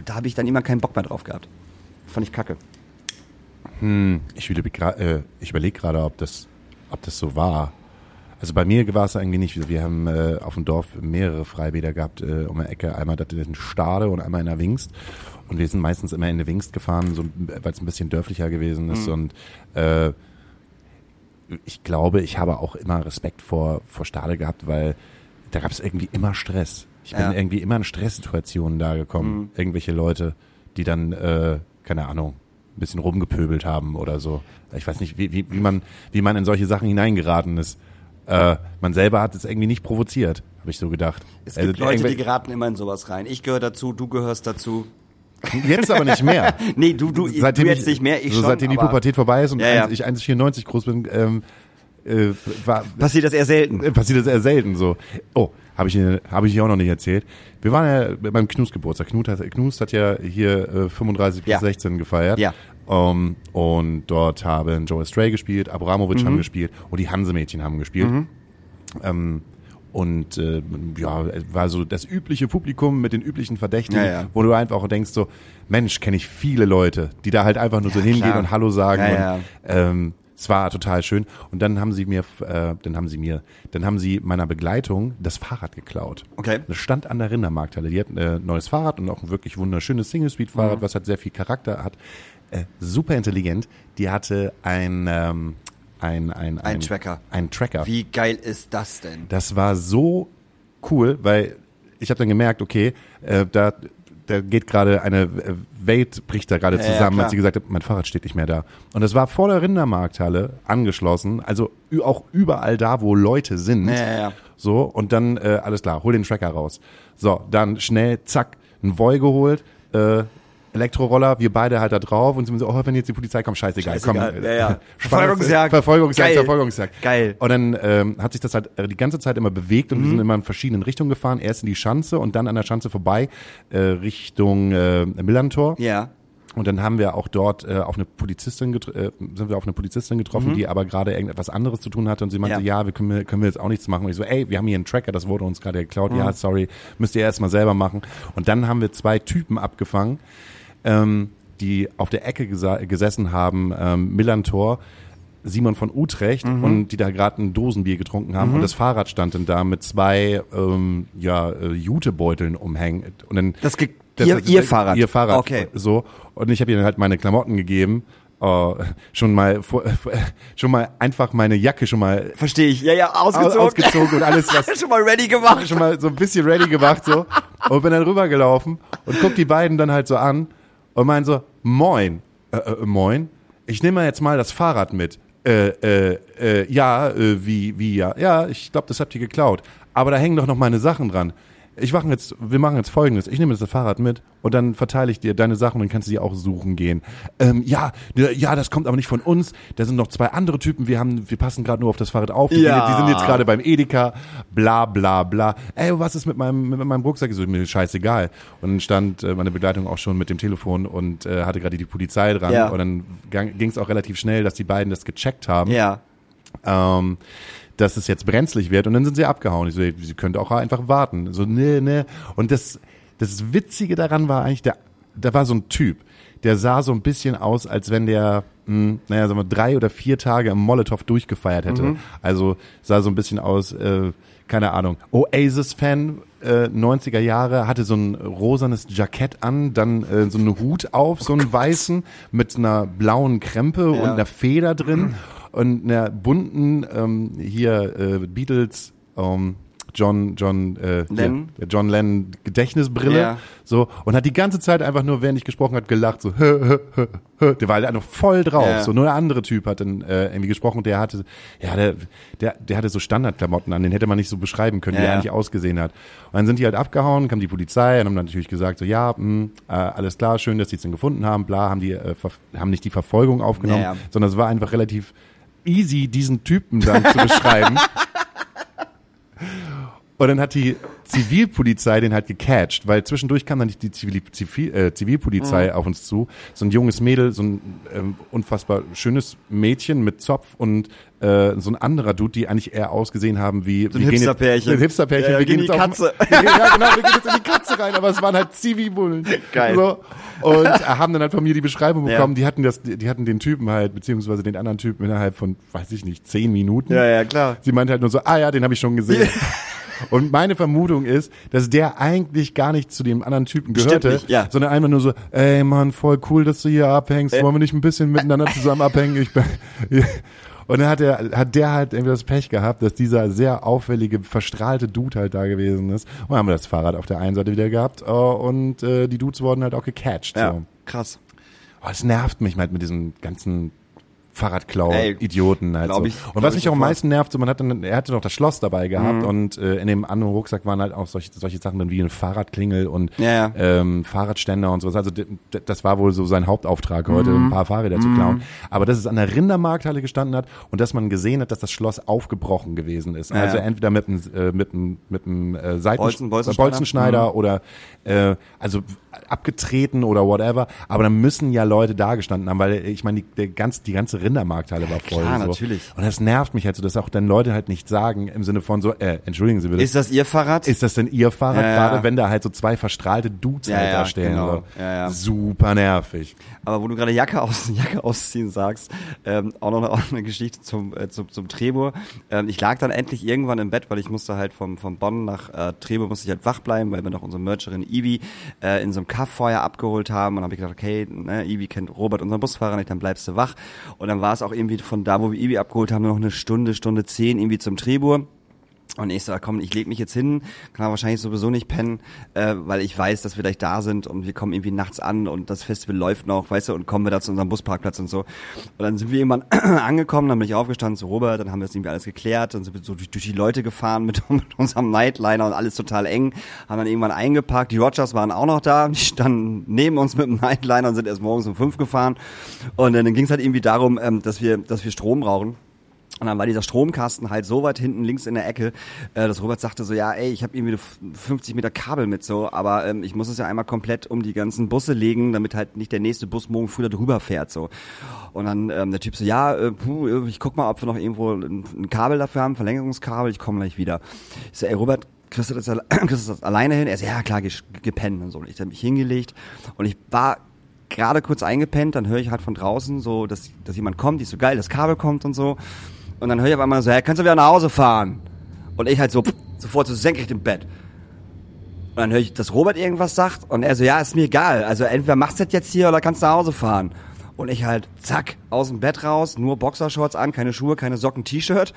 S1: da habe ich dann immer keinen Bock mehr drauf gehabt. Fand ich kacke.
S2: Ich überlege gra- äh, ich überleg gerade, ob das, ob das so war. Also bei mir war es eigentlich nicht. Wir haben äh, auf dem Dorf mehrere Freibäder gehabt äh, um die Ecke. Einmal das in Stade und einmal in der Wingst. Und wir sind meistens immer in der Wingst gefahren, so, weil es ein bisschen dörflicher gewesen ist. Und äh, ich glaube, ich habe auch immer Respekt vor, vor Stade gehabt, weil da gab es irgendwie immer Stress. Ich bin
S1: Ja.
S2: irgendwie immer in Stresssituationen da gekommen. Irgendwelche Leute, die dann, äh, keine Ahnung, ein bisschen rumgepöbelt haben oder so. Ich weiß nicht, wie, wie, wie, man, wie man in solche Sachen hineingeraten ist. Äh, man selber hat es irgendwie nicht provoziert, habe ich so gedacht.
S1: Es
S2: Also
S1: gibt Leute, die geraten immer in sowas rein. Ich gehöre dazu, du gehörst dazu.
S2: Jetzt aber nicht mehr.
S1: Nee, du, du,
S2: seitdem
S1: du jetzt nicht mehr, ich
S2: so,
S1: schon.
S2: Seitdem die Pubertät vorbei ist und
S1: Ja, ja.
S2: eins- ich 1,94 groß bin, ähm, äh, war,
S1: Passiert das eher selten.
S2: Äh, passiert das eher selten so. Oh, habe ich Ihnen- habe ich auch noch nicht erzählt. Wir waren ja beim Knus Geburtstag. Knut hat, Knus hat ja hier äh, 35 bis
S1: Ja.
S2: 16 gefeiert.
S1: Ja.
S2: Um, und dort haben Joe Stray gespielt, Abramovic
S1: Mhm.
S2: haben gespielt und die Hansemädchen haben gespielt. Ähm, und äh, ja, es war so das übliche Publikum mit den üblichen Verdächtigen,
S1: Ja, ja.
S2: wo du einfach auch denkst so, Mensch, kenne ich viele Leute, die da halt einfach nur so hingehen
S1: klar.
S2: und Hallo sagen. Und. Ähm, es war total schön. Und dann haben sie mir, äh, dann haben sie mir, dann haben sie meiner Begleitung das Fahrrad geklaut.
S1: Okay.
S2: Das stand an der Rindermarkthalle. Die hat ein äh, neues Fahrrad und auch ein wirklich wunderschönes Single-Speed-Fahrrad, was halt sehr viel Charakter hat. Äh, super intelligent. Die hatte ein, ähm, ein, ein,
S1: Ein Tracker.
S2: Ein Tracker.
S1: Wie geil ist das denn?
S2: Das war so cool, weil ich habe dann gemerkt, okay, äh, da, da geht gerade eine äh, Welt bricht da gerade
S1: Ja, ja,
S2: zusammen,
S1: klar.
S2: als sie gesagt hat, mein Fahrrad steht nicht mehr da. Und das war vor der Rindermarkthalle angeschlossen, also auch überall da, wo Leute sind.
S1: Ja, ja, ja.
S2: So, und dann, äh, alles klar, hol den Tracker raus. So, dann schnell, zack, ein Voi geholt, äh, Elektroroller, wir beide halt da drauf und sind so, oh, wenn jetzt die Polizei kommt, scheißegal,
S1: Scheißegal,
S2: komm.
S1: ja, ja. Verfolgungsjagd.
S2: Verfolgungsjagd,
S1: Geil.
S2: Verfolgungsjagd.
S1: Geil.
S2: Und dann ähm, hat sich das halt äh, die ganze Zeit immer bewegt und wir
S1: Mhm.
S2: sind immer in verschiedenen Richtungen gefahren. Erst in die Schanze und dann an der Schanze vorbei äh, Richtung äh, Millantor.
S1: Ja.
S2: Und dann haben wir auch dort äh, auf eine Polizistin äh, sind wir auf eine Polizistin getroffen, die aber gerade irgendetwas anderes zu tun hatte und sie meinte,
S1: Mhm. Ja.
S2: ja, wir können, können wir jetzt auch nichts machen. Und ich so, ey, wir haben hier einen Tracker, das wurde uns gerade geklaut.
S1: Mhm.
S2: Ja, sorry, müsst ihr erst mal selber machen. Und dann haben wir zwei Typen abgefangen, ähm, die auf der Ecke gesessen haben, ähm, Millantor, Simon von Utrecht
S1: Mhm.
S2: und die da gerade ein Dosenbier getrunken haben und das Fahrrad stand dann da mit zwei ähm, ja, äh, Jutebeuteln umhängen. Und dann
S1: Das ge- ihr- ihr Fahrrad?
S2: Ihr Fahrrad.
S1: Okay.
S2: So. Und ich habe ihr dann halt meine Klamotten gegeben. äh, schon mal vor, schon mal einfach meine Jacke schon mal
S1: Verstehe ich. Ja, ja,
S2: aus,
S1: ausgezogen.
S2: ausgezogen und alles was
S1: Schon mal ready gemacht.
S2: schon mal so ein bisschen ready gemacht so und bin dann rübergelaufen und guck die beiden dann halt so an und mein so moin äh, äh, moin ich nehme jetzt mal das Fahrrad mit. Äh, äh, äh, ja äh, wie wie ja. Ja ich glaube das habt ihr geklaut. Aber da hängen doch noch meine Sachen dran ich machen jetzt, wir machen jetzt folgendes. Ich nehme das Fahrrad mit und dann verteile ich dir deine Sachen und dann kannst du die auch suchen gehen. Ähm, ja, ja, das kommt aber nicht von uns. Da sind noch zwei andere Typen. Wir haben, wir passen gerade nur auf das Fahrrad auf. Die,
S1: Ja.
S2: die sind jetzt gerade beim Edeka. Bla bla bla. Ey, was ist mit meinem mit meinem Rucksack? Ich so, mir scheißegal. Und dann stand äh, meine Begleitung auch schon mit dem Telefon und äh, hatte gerade die Polizei dran.
S1: Ja.
S2: Und dann ging es auch relativ schnell, dass die beiden das gecheckt haben.
S1: Ja.
S2: Ähm, dass es jetzt brenzlig wird und dann sind sie abgehauen. Ich so, sie könnte auch einfach warten. So, ne, ne. Und das, das Witzige daran war eigentlich, der, da war so ein Typ, der sah so ein bisschen aus, als wenn der, mh, naja, sagen wir, drei oder vier Tage im Molotow durchgefeiert hätte.
S1: Mhm.
S2: Also sah so ein bisschen aus, äh, keine Ahnung, Oasis-Fan, äh, 90er Jahre, hatte so ein rosanes Jackett an, dann äh, so einen Hut auf, so einen weißen, mit einer blauen Krempe und einer Feder drin und einer bunten, ähm, hier, äh, Beatles, ähm, John, John, äh,
S1: Lennon?
S2: hier, John Lennon Gedächtnisbrille,
S1: Ja.
S2: so, und hat die ganze Zeit einfach nur, während ich gesprochen hat, gelacht, so, hö, hö, hö, der war halt einfach voll drauf,
S1: Ja.
S2: so, nur der andere Typ hat dann äh, irgendwie gesprochen, der hatte, ja, der, der, der hatte so Standardklamotten an, den hätte man nicht so beschreiben können, wie
S1: Ja,
S2: er
S1: ja.
S2: eigentlich ausgesehen hat. Und dann sind die halt abgehauen, kam die Polizei und haben dann natürlich gesagt, so, ja, mh, äh, alles klar, schön, dass die es denn gefunden haben, bla, haben die, äh, haben nicht die Verfolgung aufgenommen, sondern es war einfach relativ easy, diesen Typen dann zu beschreiben. Und dann hat die Zivilpolizei den halt gecatcht, weil zwischendurch kam dann die Zivil, Zivil, äh, Zivilpolizei auf uns zu. So ein junges Mädel, so ein ähm, unfassbar schönes Mädchen mit Zopf und äh, so ein anderer Dude, die eigentlich eher ausgesehen haben wie
S1: So ein Hipsterpärchen.
S2: Ein Hipsterpärchen.
S1: Ja,
S2: wir
S1: gehen in die
S2: jetzt auf-
S1: Katze.
S2: Gehen, ja, genau, wir gehen jetzt in die Katze rein, aber es waren halt Zivilbullen.
S1: Geil.
S2: So. Und haben dann halt von mir die Beschreibung
S1: Ja.
S2: bekommen. Die hatten das, die hatten den Typen halt, beziehungsweise den anderen Typen innerhalb von, weiß ich nicht, zehn Minuten.
S1: Ja, ja, klar.
S2: Sie meinte halt nur so, ah ja, den habe ich schon gesehen. Und meine Vermutung ist, dass der eigentlich gar nicht zu dem anderen Typen gehörte,
S1: nicht, ja.
S2: sondern einfach nur so, ey Mann, voll cool, dass du hier abhängst.
S1: Äh.
S2: Wollen wir nicht ein bisschen miteinander zusammen abhängen? Ich bin, und dann hat er, hat der halt irgendwie das Pech gehabt, dass dieser sehr auffällige, verstrahlte Dude halt da gewesen ist. Und dann haben wir das Fahrrad auf der einen Seite wieder gehabt äh, und äh, die Dudes wurden halt auch gecatcht.
S1: Ja,
S2: So.
S1: krass.
S2: Oh, es nervt mich halt mit diesen ganzen
S1: Ey,
S2: Fahrradklau-Idioten halt so.
S1: ich-
S2: und was
S1: ich
S2: mich auch am meisten nervt, so man hat dann, er hatte noch das Schloss dabei gehabt
S1: Mhm.
S2: und äh, in dem anderen Rucksack waren halt auch solche, solche Sachen dann wie eine Fahrradklingel und
S1: Ja, ja.
S2: Ähm, Fahrradständer und sowas. Also das war wohl so sein Hauptauftrag heute,
S1: Mhm.
S2: ein paar Fahrräder zu klauen. Aber dass es an der Rindermarkthalle gestanden hat und dass man gesehen hat, dass das Schloss aufgebrochen gewesen ist.
S1: Ja,
S2: also entweder mit einem äh, mit einem mit einem äh, Seiten
S1: Bolzen- Bolzenschneider.
S2: Bolzenschneider oder äh, also abgetreten oder whatever. Aber dann müssen ja Leute da gestanden haben, weil ich meine, die, der ganz, die ganze Rindermarkthalle war voll.
S1: klar,
S2: so.
S1: natürlich.
S2: Und das nervt mich halt so, dass auch dann Leute halt nicht sagen im Sinne von so, äh, entschuldigen Sie bitte.
S1: Ist das Ihr Fahrrad?
S2: Ist das denn Ihr Fahrrad
S1: Ja, ja.
S2: gerade, wenn da halt so zwei verstrahlte Dudes
S1: Ja,
S2: halt
S1: ja,
S2: da stehen?
S1: genau.
S2: So.
S1: Ja, ja.
S2: Super nervig.
S1: Aber wo du gerade Jacke, aus, Jacke ausziehen sagst, ähm, auch noch eine, auch eine Geschichte zum, äh, zum, zum Trebur. Ähm, ich lag dann endlich irgendwann im Bett, weil ich musste halt vom, vom Bonn nach äh, Trebur musste ich halt wach bleiben, weil wir noch unsere Mercherin Ivi äh, in so einem Kaff vorher abgeholt haben. Und habe ich gedacht, okay, ne, Ivi kennt Robert, unseren Busfahrer, nicht, dann bleibst du wach. Und dann war es auch irgendwie von da, wo wir Ivi abgeholt haben, noch eine Stunde, Stunde zehn irgendwie zum Trebur. Und ich so, komm, ich leg mich jetzt hin, kann wahrscheinlich sowieso nicht pennen, äh, weil ich weiß, dass wir gleich da sind und wir kommen irgendwie nachts an und das Festival läuft noch, weißt du, und kommen wir da zu unserem Busparkplatz und so. Und dann sind wir irgendwann angekommen, dann bin ich aufgestanden zu Robert, dann haben wir das irgendwie alles geklärt, dann sind wir so durch, durch die Leute gefahren mit, mit unserem Nightliner und alles total eng, haben dann irgendwann eingeparkt, die Rogers waren auch noch da, die standen neben uns mit dem Nightliner und sind erst morgens um fünf gefahren und dann ging es halt irgendwie darum, ähm, dass wir, dass wir Strom brauchen. Und dann war dieser Stromkasten halt so weit hinten links in der Ecke, äh, dass Robert sagte so, ja, ey, ich habe irgendwie f- 50 Meter Kabel mit so, aber ähm, ich muss es ja einmal komplett um die ganzen Busse legen, damit halt nicht der nächste Bus morgen früh da drüber fährt so. Und dann ähm, der Typ so, ja, äh, puh, ich guck mal, ob wir noch irgendwo ein, ein Kabel dafür haben, Verlängerungskabel, ich komme gleich wieder. Ich so, ey, Robert, kriegst du das, kriegst du das alleine hin? Er so, ja, klar, ge- gepennt und so. Und ich habe mich hingelegt und ich war gerade kurz eingepennt, dann höre ich halt von draußen so, dass, dass jemand kommt, die so geil, das Kabel kommt und so. Und dann höre ich auf einmal so, hey, kannst du wieder nach Hause fahren? Und ich halt so, pff, sofort so senkrecht im Bett. Und dann höre ich, dass Robert irgendwas sagt und er so, ja, ist mir egal. Also entweder machst du das jetzt hier oder kannst nach Hause fahren. Und ich halt, zack, aus dem Bett raus, nur Boxershorts an, keine Schuhe, keine Socken, T-Shirt.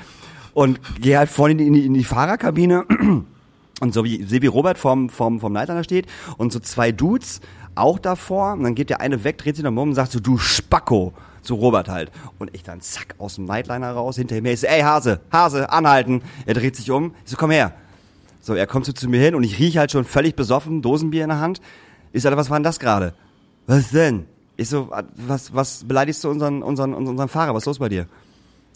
S1: Und gehe halt vorne in die, in die, in die Fahrerkabine und so wie, wie Robert vom, vom, vom Leiter steht und so zwei Dudes auch davor. Und dann geht der eine weg, dreht sich nach um und sagt so, du Spacko. Zu Robert halt. Und ich dann zack aus dem Nightliner raus, hinter mir. So, ey Hase, Hase, anhalten. Er dreht sich um. Ich so, komm her. So, er kommt so zu mir hin und ich rieche halt schon völlig besoffen, Dosenbier in der Hand. Ich sage, was war denn das gerade? Was denn? Ich so, was, was beleidigst du unseren, unseren, unseren Fahrer? Was ist los bei dir?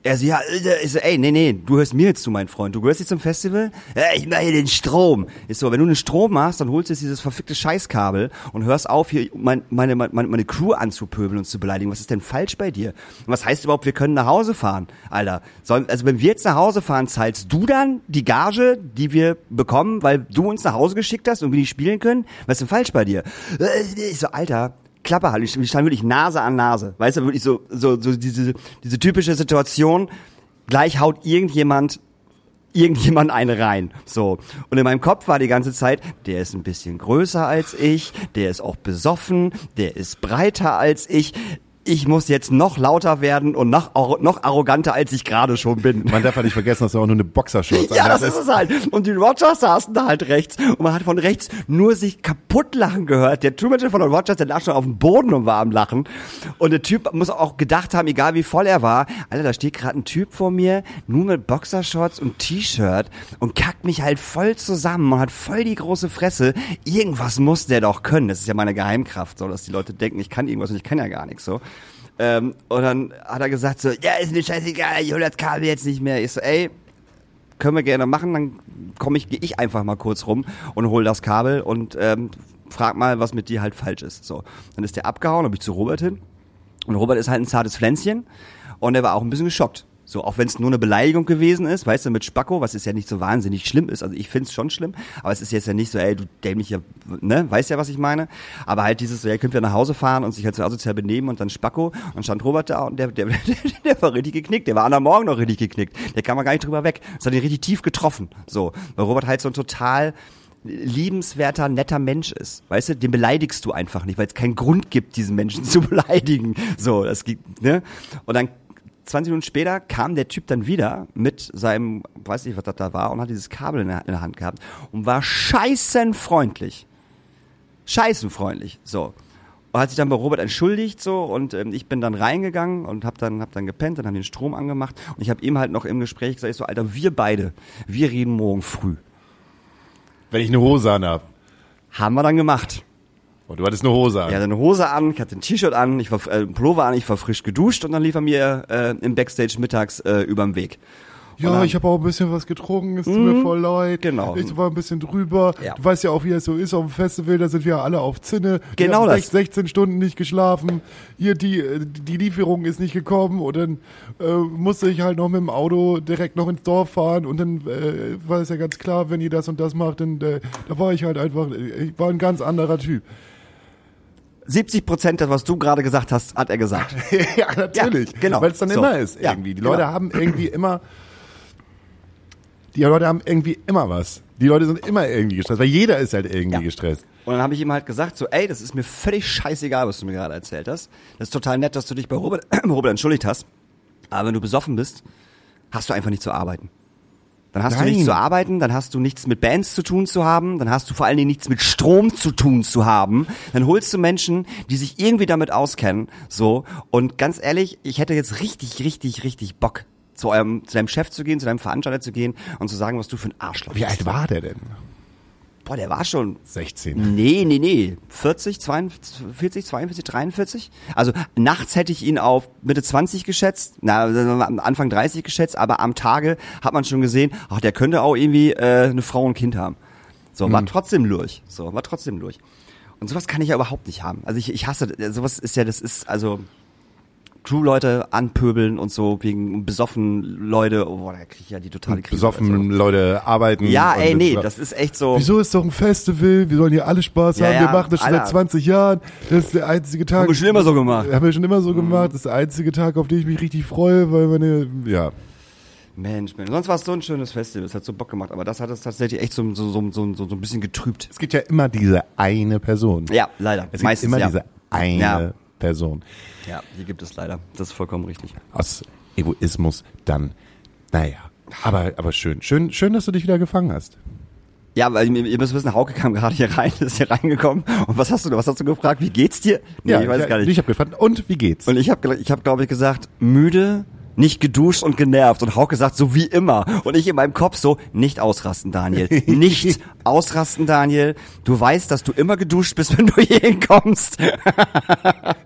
S1: Er so, ja, äh, ich so, ey, nee, nee, du hörst mir jetzt zu, mein Freund. Du gehörst jetzt zum Festival? Ja, ich mache hier den Strom. Ist so, wenn du einen Strom machst, dann holst du jetzt dieses verfickte Scheißkabel und hörst auf, hier mein, meine, meine, meine Crew anzupöbeln und zu beleidigen. Was ist denn falsch bei dir? Und was heißt überhaupt, wir können nach Hause fahren? Alter, soll, also wenn wir jetzt nach Hause fahren, zahlst du dann die Gage, die wir bekommen, weil du uns nach Hause geschickt hast und wir nicht spielen können? Was ist denn falsch bei dir? Äh, Ich so, Alter, Klappe halten. Wir standen wirklich Nase an Nase. Weißt du, wirklich so, so, so diese, diese typische Situation. Gleich haut irgendjemand irgendjemand eine rein. So. Und in meinem Kopf war die ganze Zeit, der ist ein bisschen größer als ich, der ist auch besoffen, der ist breiter als ich. Ich muss jetzt noch lauter werden und noch, noch arroganter, als ich gerade schon bin.
S2: Man darf ja nicht vergessen, dass er auch nur eine Boxershorts
S1: Ja, das ist es halt. Und die Rogers saßen da halt rechts und man hat von rechts nur sich kaputt lachen gehört. Der Tourmanager von den Rogers, der lag schon auf dem Boden und war am Lachen. Und der Typ muss auch gedacht haben, egal wie voll er war, Alter, da steht gerade ein Typ vor mir, nur mit Boxershorts und T-Shirt und kackt mich halt voll zusammen und hat voll die große Fresse. Irgendwas muss der doch können. Das ist ja meine Geheimkraft, so dass die Leute denken, ich kann irgendwas und ich kann ja gar nichts so. Ähm, und dann hat er gesagt so, ja, ist mir scheißegal, ich hol das Kabel jetzt nicht mehr. Ich so, ey, können wir gerne machen, dann komme ich, gehe ich einfach mal kurz rum und hol das Kabel und ähm, frag mal, was mit dir halt falsch ist. So, dann ist der abgehauen, bin ich zu Robert hin und Robert ist halt ein zartes Pflänzchen und er war auch ein bisschen geschockt. So, auch wenn es nur eine Beleidigung gewesen ist, weißt du, mit Spacko, was ist ja nicht so wahnsinnig schlimm ist. Also ich find's schon schlimm, aber es ist jetzt ja nicht so, ey, du dämlicher, ne, weißt ja, was ich meine. Aber halt dieses, so, ja, könnt wir nach Hause fahren und sich halt so asozial benehmen und dann Spacko und stand Robert da und der, der, der, der war richtig geknickt. Der war an Morgen noch richtig geknickt. Der kam mal gar nicht drüber weg. Das hat ihn richtig tief getroffen. So, weil Robert halt so ein total liebenswerter, netter Mensch ist. Weißt du, den beleidigst du einfach nicht, weil es keinen Grund gibt, diesen Menschen zu beleidigen. So, das gibt, ne? Und dann 20 Minuten später kam der Typ dann wieder mit seinem, weiß nicht, was das da war, und hat dieses Kabel in der, in der Hand gehabt und war scheißenfreundlich. Scheißenfreundlich, so. Und hat sich dann bei Robert entschuldigt so und ähm, ich bin dann reingegangen und hab dann hab dann gepennt und haben den Strom angemacht und ich habe ihm halt noch im Gespräch gesagt, ich so Alter, wir beide, wir reden morgen früh.
S2: Wenn ich eine Hose an hab.
S1: Haben wir dann gemacht.
S2: Und du hattest eine Hose an.
S1: Hatte eine Hose an, ich hatte ein T-Shirt an, ich war äh, ein Pullover an, ich war frisch geduscht und dann lief er mir äh, im Backstage mittags äh, überm Weg.
S3: Ja,
S1: dann-
S3: ich habe auch ein bisschen was getrunken, es tut mir voll leid.
S1: genau.
S3: Ich war ein bisschen drüber.
S1: Ja.
S3: Du weißt ja auch, wie es so ist auf dem Festival, da sind wir alle auf Zinne. Wir
S1: Genau
S3: haben
S1: das.
S3: sech- 16 Stunden nicht geschlafen. Hier, die, äh, die Lieferung ist nicht gekommen und dann äh, musste ich halt noch mit dem Auto direkt noch ins Dorf fahren und dann äh, war es ja ganz klar, wenn ihr das und das macht, dann äh, da war ich halt einfach, ich war ein ganz anderer Typ.
S1: 70 Prozent, das, was du gerade gesagt hast, hat er gesagt.
S3: ja, natürlich.
S1: Ja, genau.
S3: Weil es dann
S1: So.
S3: immer ist
S1: Ja,
S3: irgendwie. Die
S1: genau.
S3: Leute haben irgendwie immer, die Leute haben irgendwie immer was. Die Leute sind immer irgendwie gestresst, weil jeder ist halt irgendwie
S1: Ja.
S3: gestresst.
S1: Und dann habe ich ihm halt gesagt, so, ey, das ist mir völlig scheißegal, was du mir gerade erzählt hast. Das ist total nett, dass du dich bei Robert, Robert entschuldigt hast. Aber wenn du besoffen bist, hast du einfach nicht zu arbeiten. Dann hast du
S3: Nein.
S1: nichts zu arbeiten, dann hast du nichts mit Bands zu tun zu haben, dann hast du vor allen Dingen nichts mit Strom zu tun zu haben. Dann holst du Menschen, die sich irgendwie damit auskennen, so. Und ganz ehrlich, ich hätte jetzt richtig, richtig, richtig Bock, zu eurem, zu deinem Chef zu gehen, zu deinem Veranstalter zu gehen und zu sagen, was du für ein Arschloch
S3: Wie
S1: bist.
S3: alt war der denn?
S1: Boah, der war schon
S3: 16.
S1: Nee, nee, nee. 40, 42, 42, 43? Also nachts hätte ich ihn auf Mitte 20 geschätzt, na, Anfang 30 geschätzt, aber am Tage hat man schon gesehen, ach, der könnte auch irgendwie äh, eine Frau und ein Kind haben. So, war trotzdem lurch. So, war trotzdem lurch. Und sowas kann ich ja überhaupt nicht haben. Also ich, ich hasse, sowas ist ja, das ist, also Crew-Leute anpöbeln und so, wegen besoffen Leute, oh, boah, da krieg ich ja die totale Krise.
S2: Besoffen Leute arbeiten.
S1: Ja, ey, nee, das ist echt so.
S3: Wieso ist doch ein Festival? Wir sollen hier alle Spaß
S1: Ja,
S3: haben.
S1: ja,
S3: wir machen das schon seit 20 Jahren. Das ist der einzige Tag.
S1: Haben wir schon immer so gemacht.
S3: Haben wir schon immer so gemacht. Das ist der einzige Tag, auf den ich mich richtig freue, weil meine, ja.
S1: Mensch, Mensch. Sonst war es so ein schönes Festival, es hat so Bock gemacht, aber das hat es tatsächlich echt so, so, so, so, so ein bisschen getrübt.
S2: Es gibt ja immer diese eine Person.
S1: Ja, leider.
S2: Es gibt
S1: Meistens,
S2: immer
S1: ja.
S2: diese eine
S1: Ja.
S2: Person.
S1: Ja, die gibt es leider. Das ist vollkommen richtig.
S2: Aus Egoismus dann, naja. Aber, aber schön. Schön, schön, dass du dich wieder gefangen hast.
S1: Ja, weil ihr müsst wissen, Hauke kam gerade hier rein, ist hier reingekommen. Und was hast du, was hast du gefragt? Wie geht's dir? Nee, ich weiß gar nicht.
S2: Ich habe gefragt, und wie geht's?
S1: Und ich habe, ich hab, glaube ich, gesagt, müde, nicht geduscht und genervt. Und Hauke sagt, so wie immer. Und ich in meinem Kopf so, nicht ausrasten, Daniel. Nicht ausrasten, Daniel. Du weißt, dass du immer geduscht bist, wenn du hier hinkommst.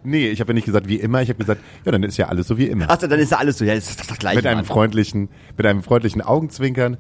S2: Nee, ich habe ja nicht gesagt wie immer, ich habe gesagt, ja, dann ist ja alles so wie immer.
S1: Achso, dann ist ja alles so. Ja, das ist doch das gleiche.
S2: Mit einem
S1: Mann.
S2: freundlichen, mit einem freundlichen Augenzwinkern.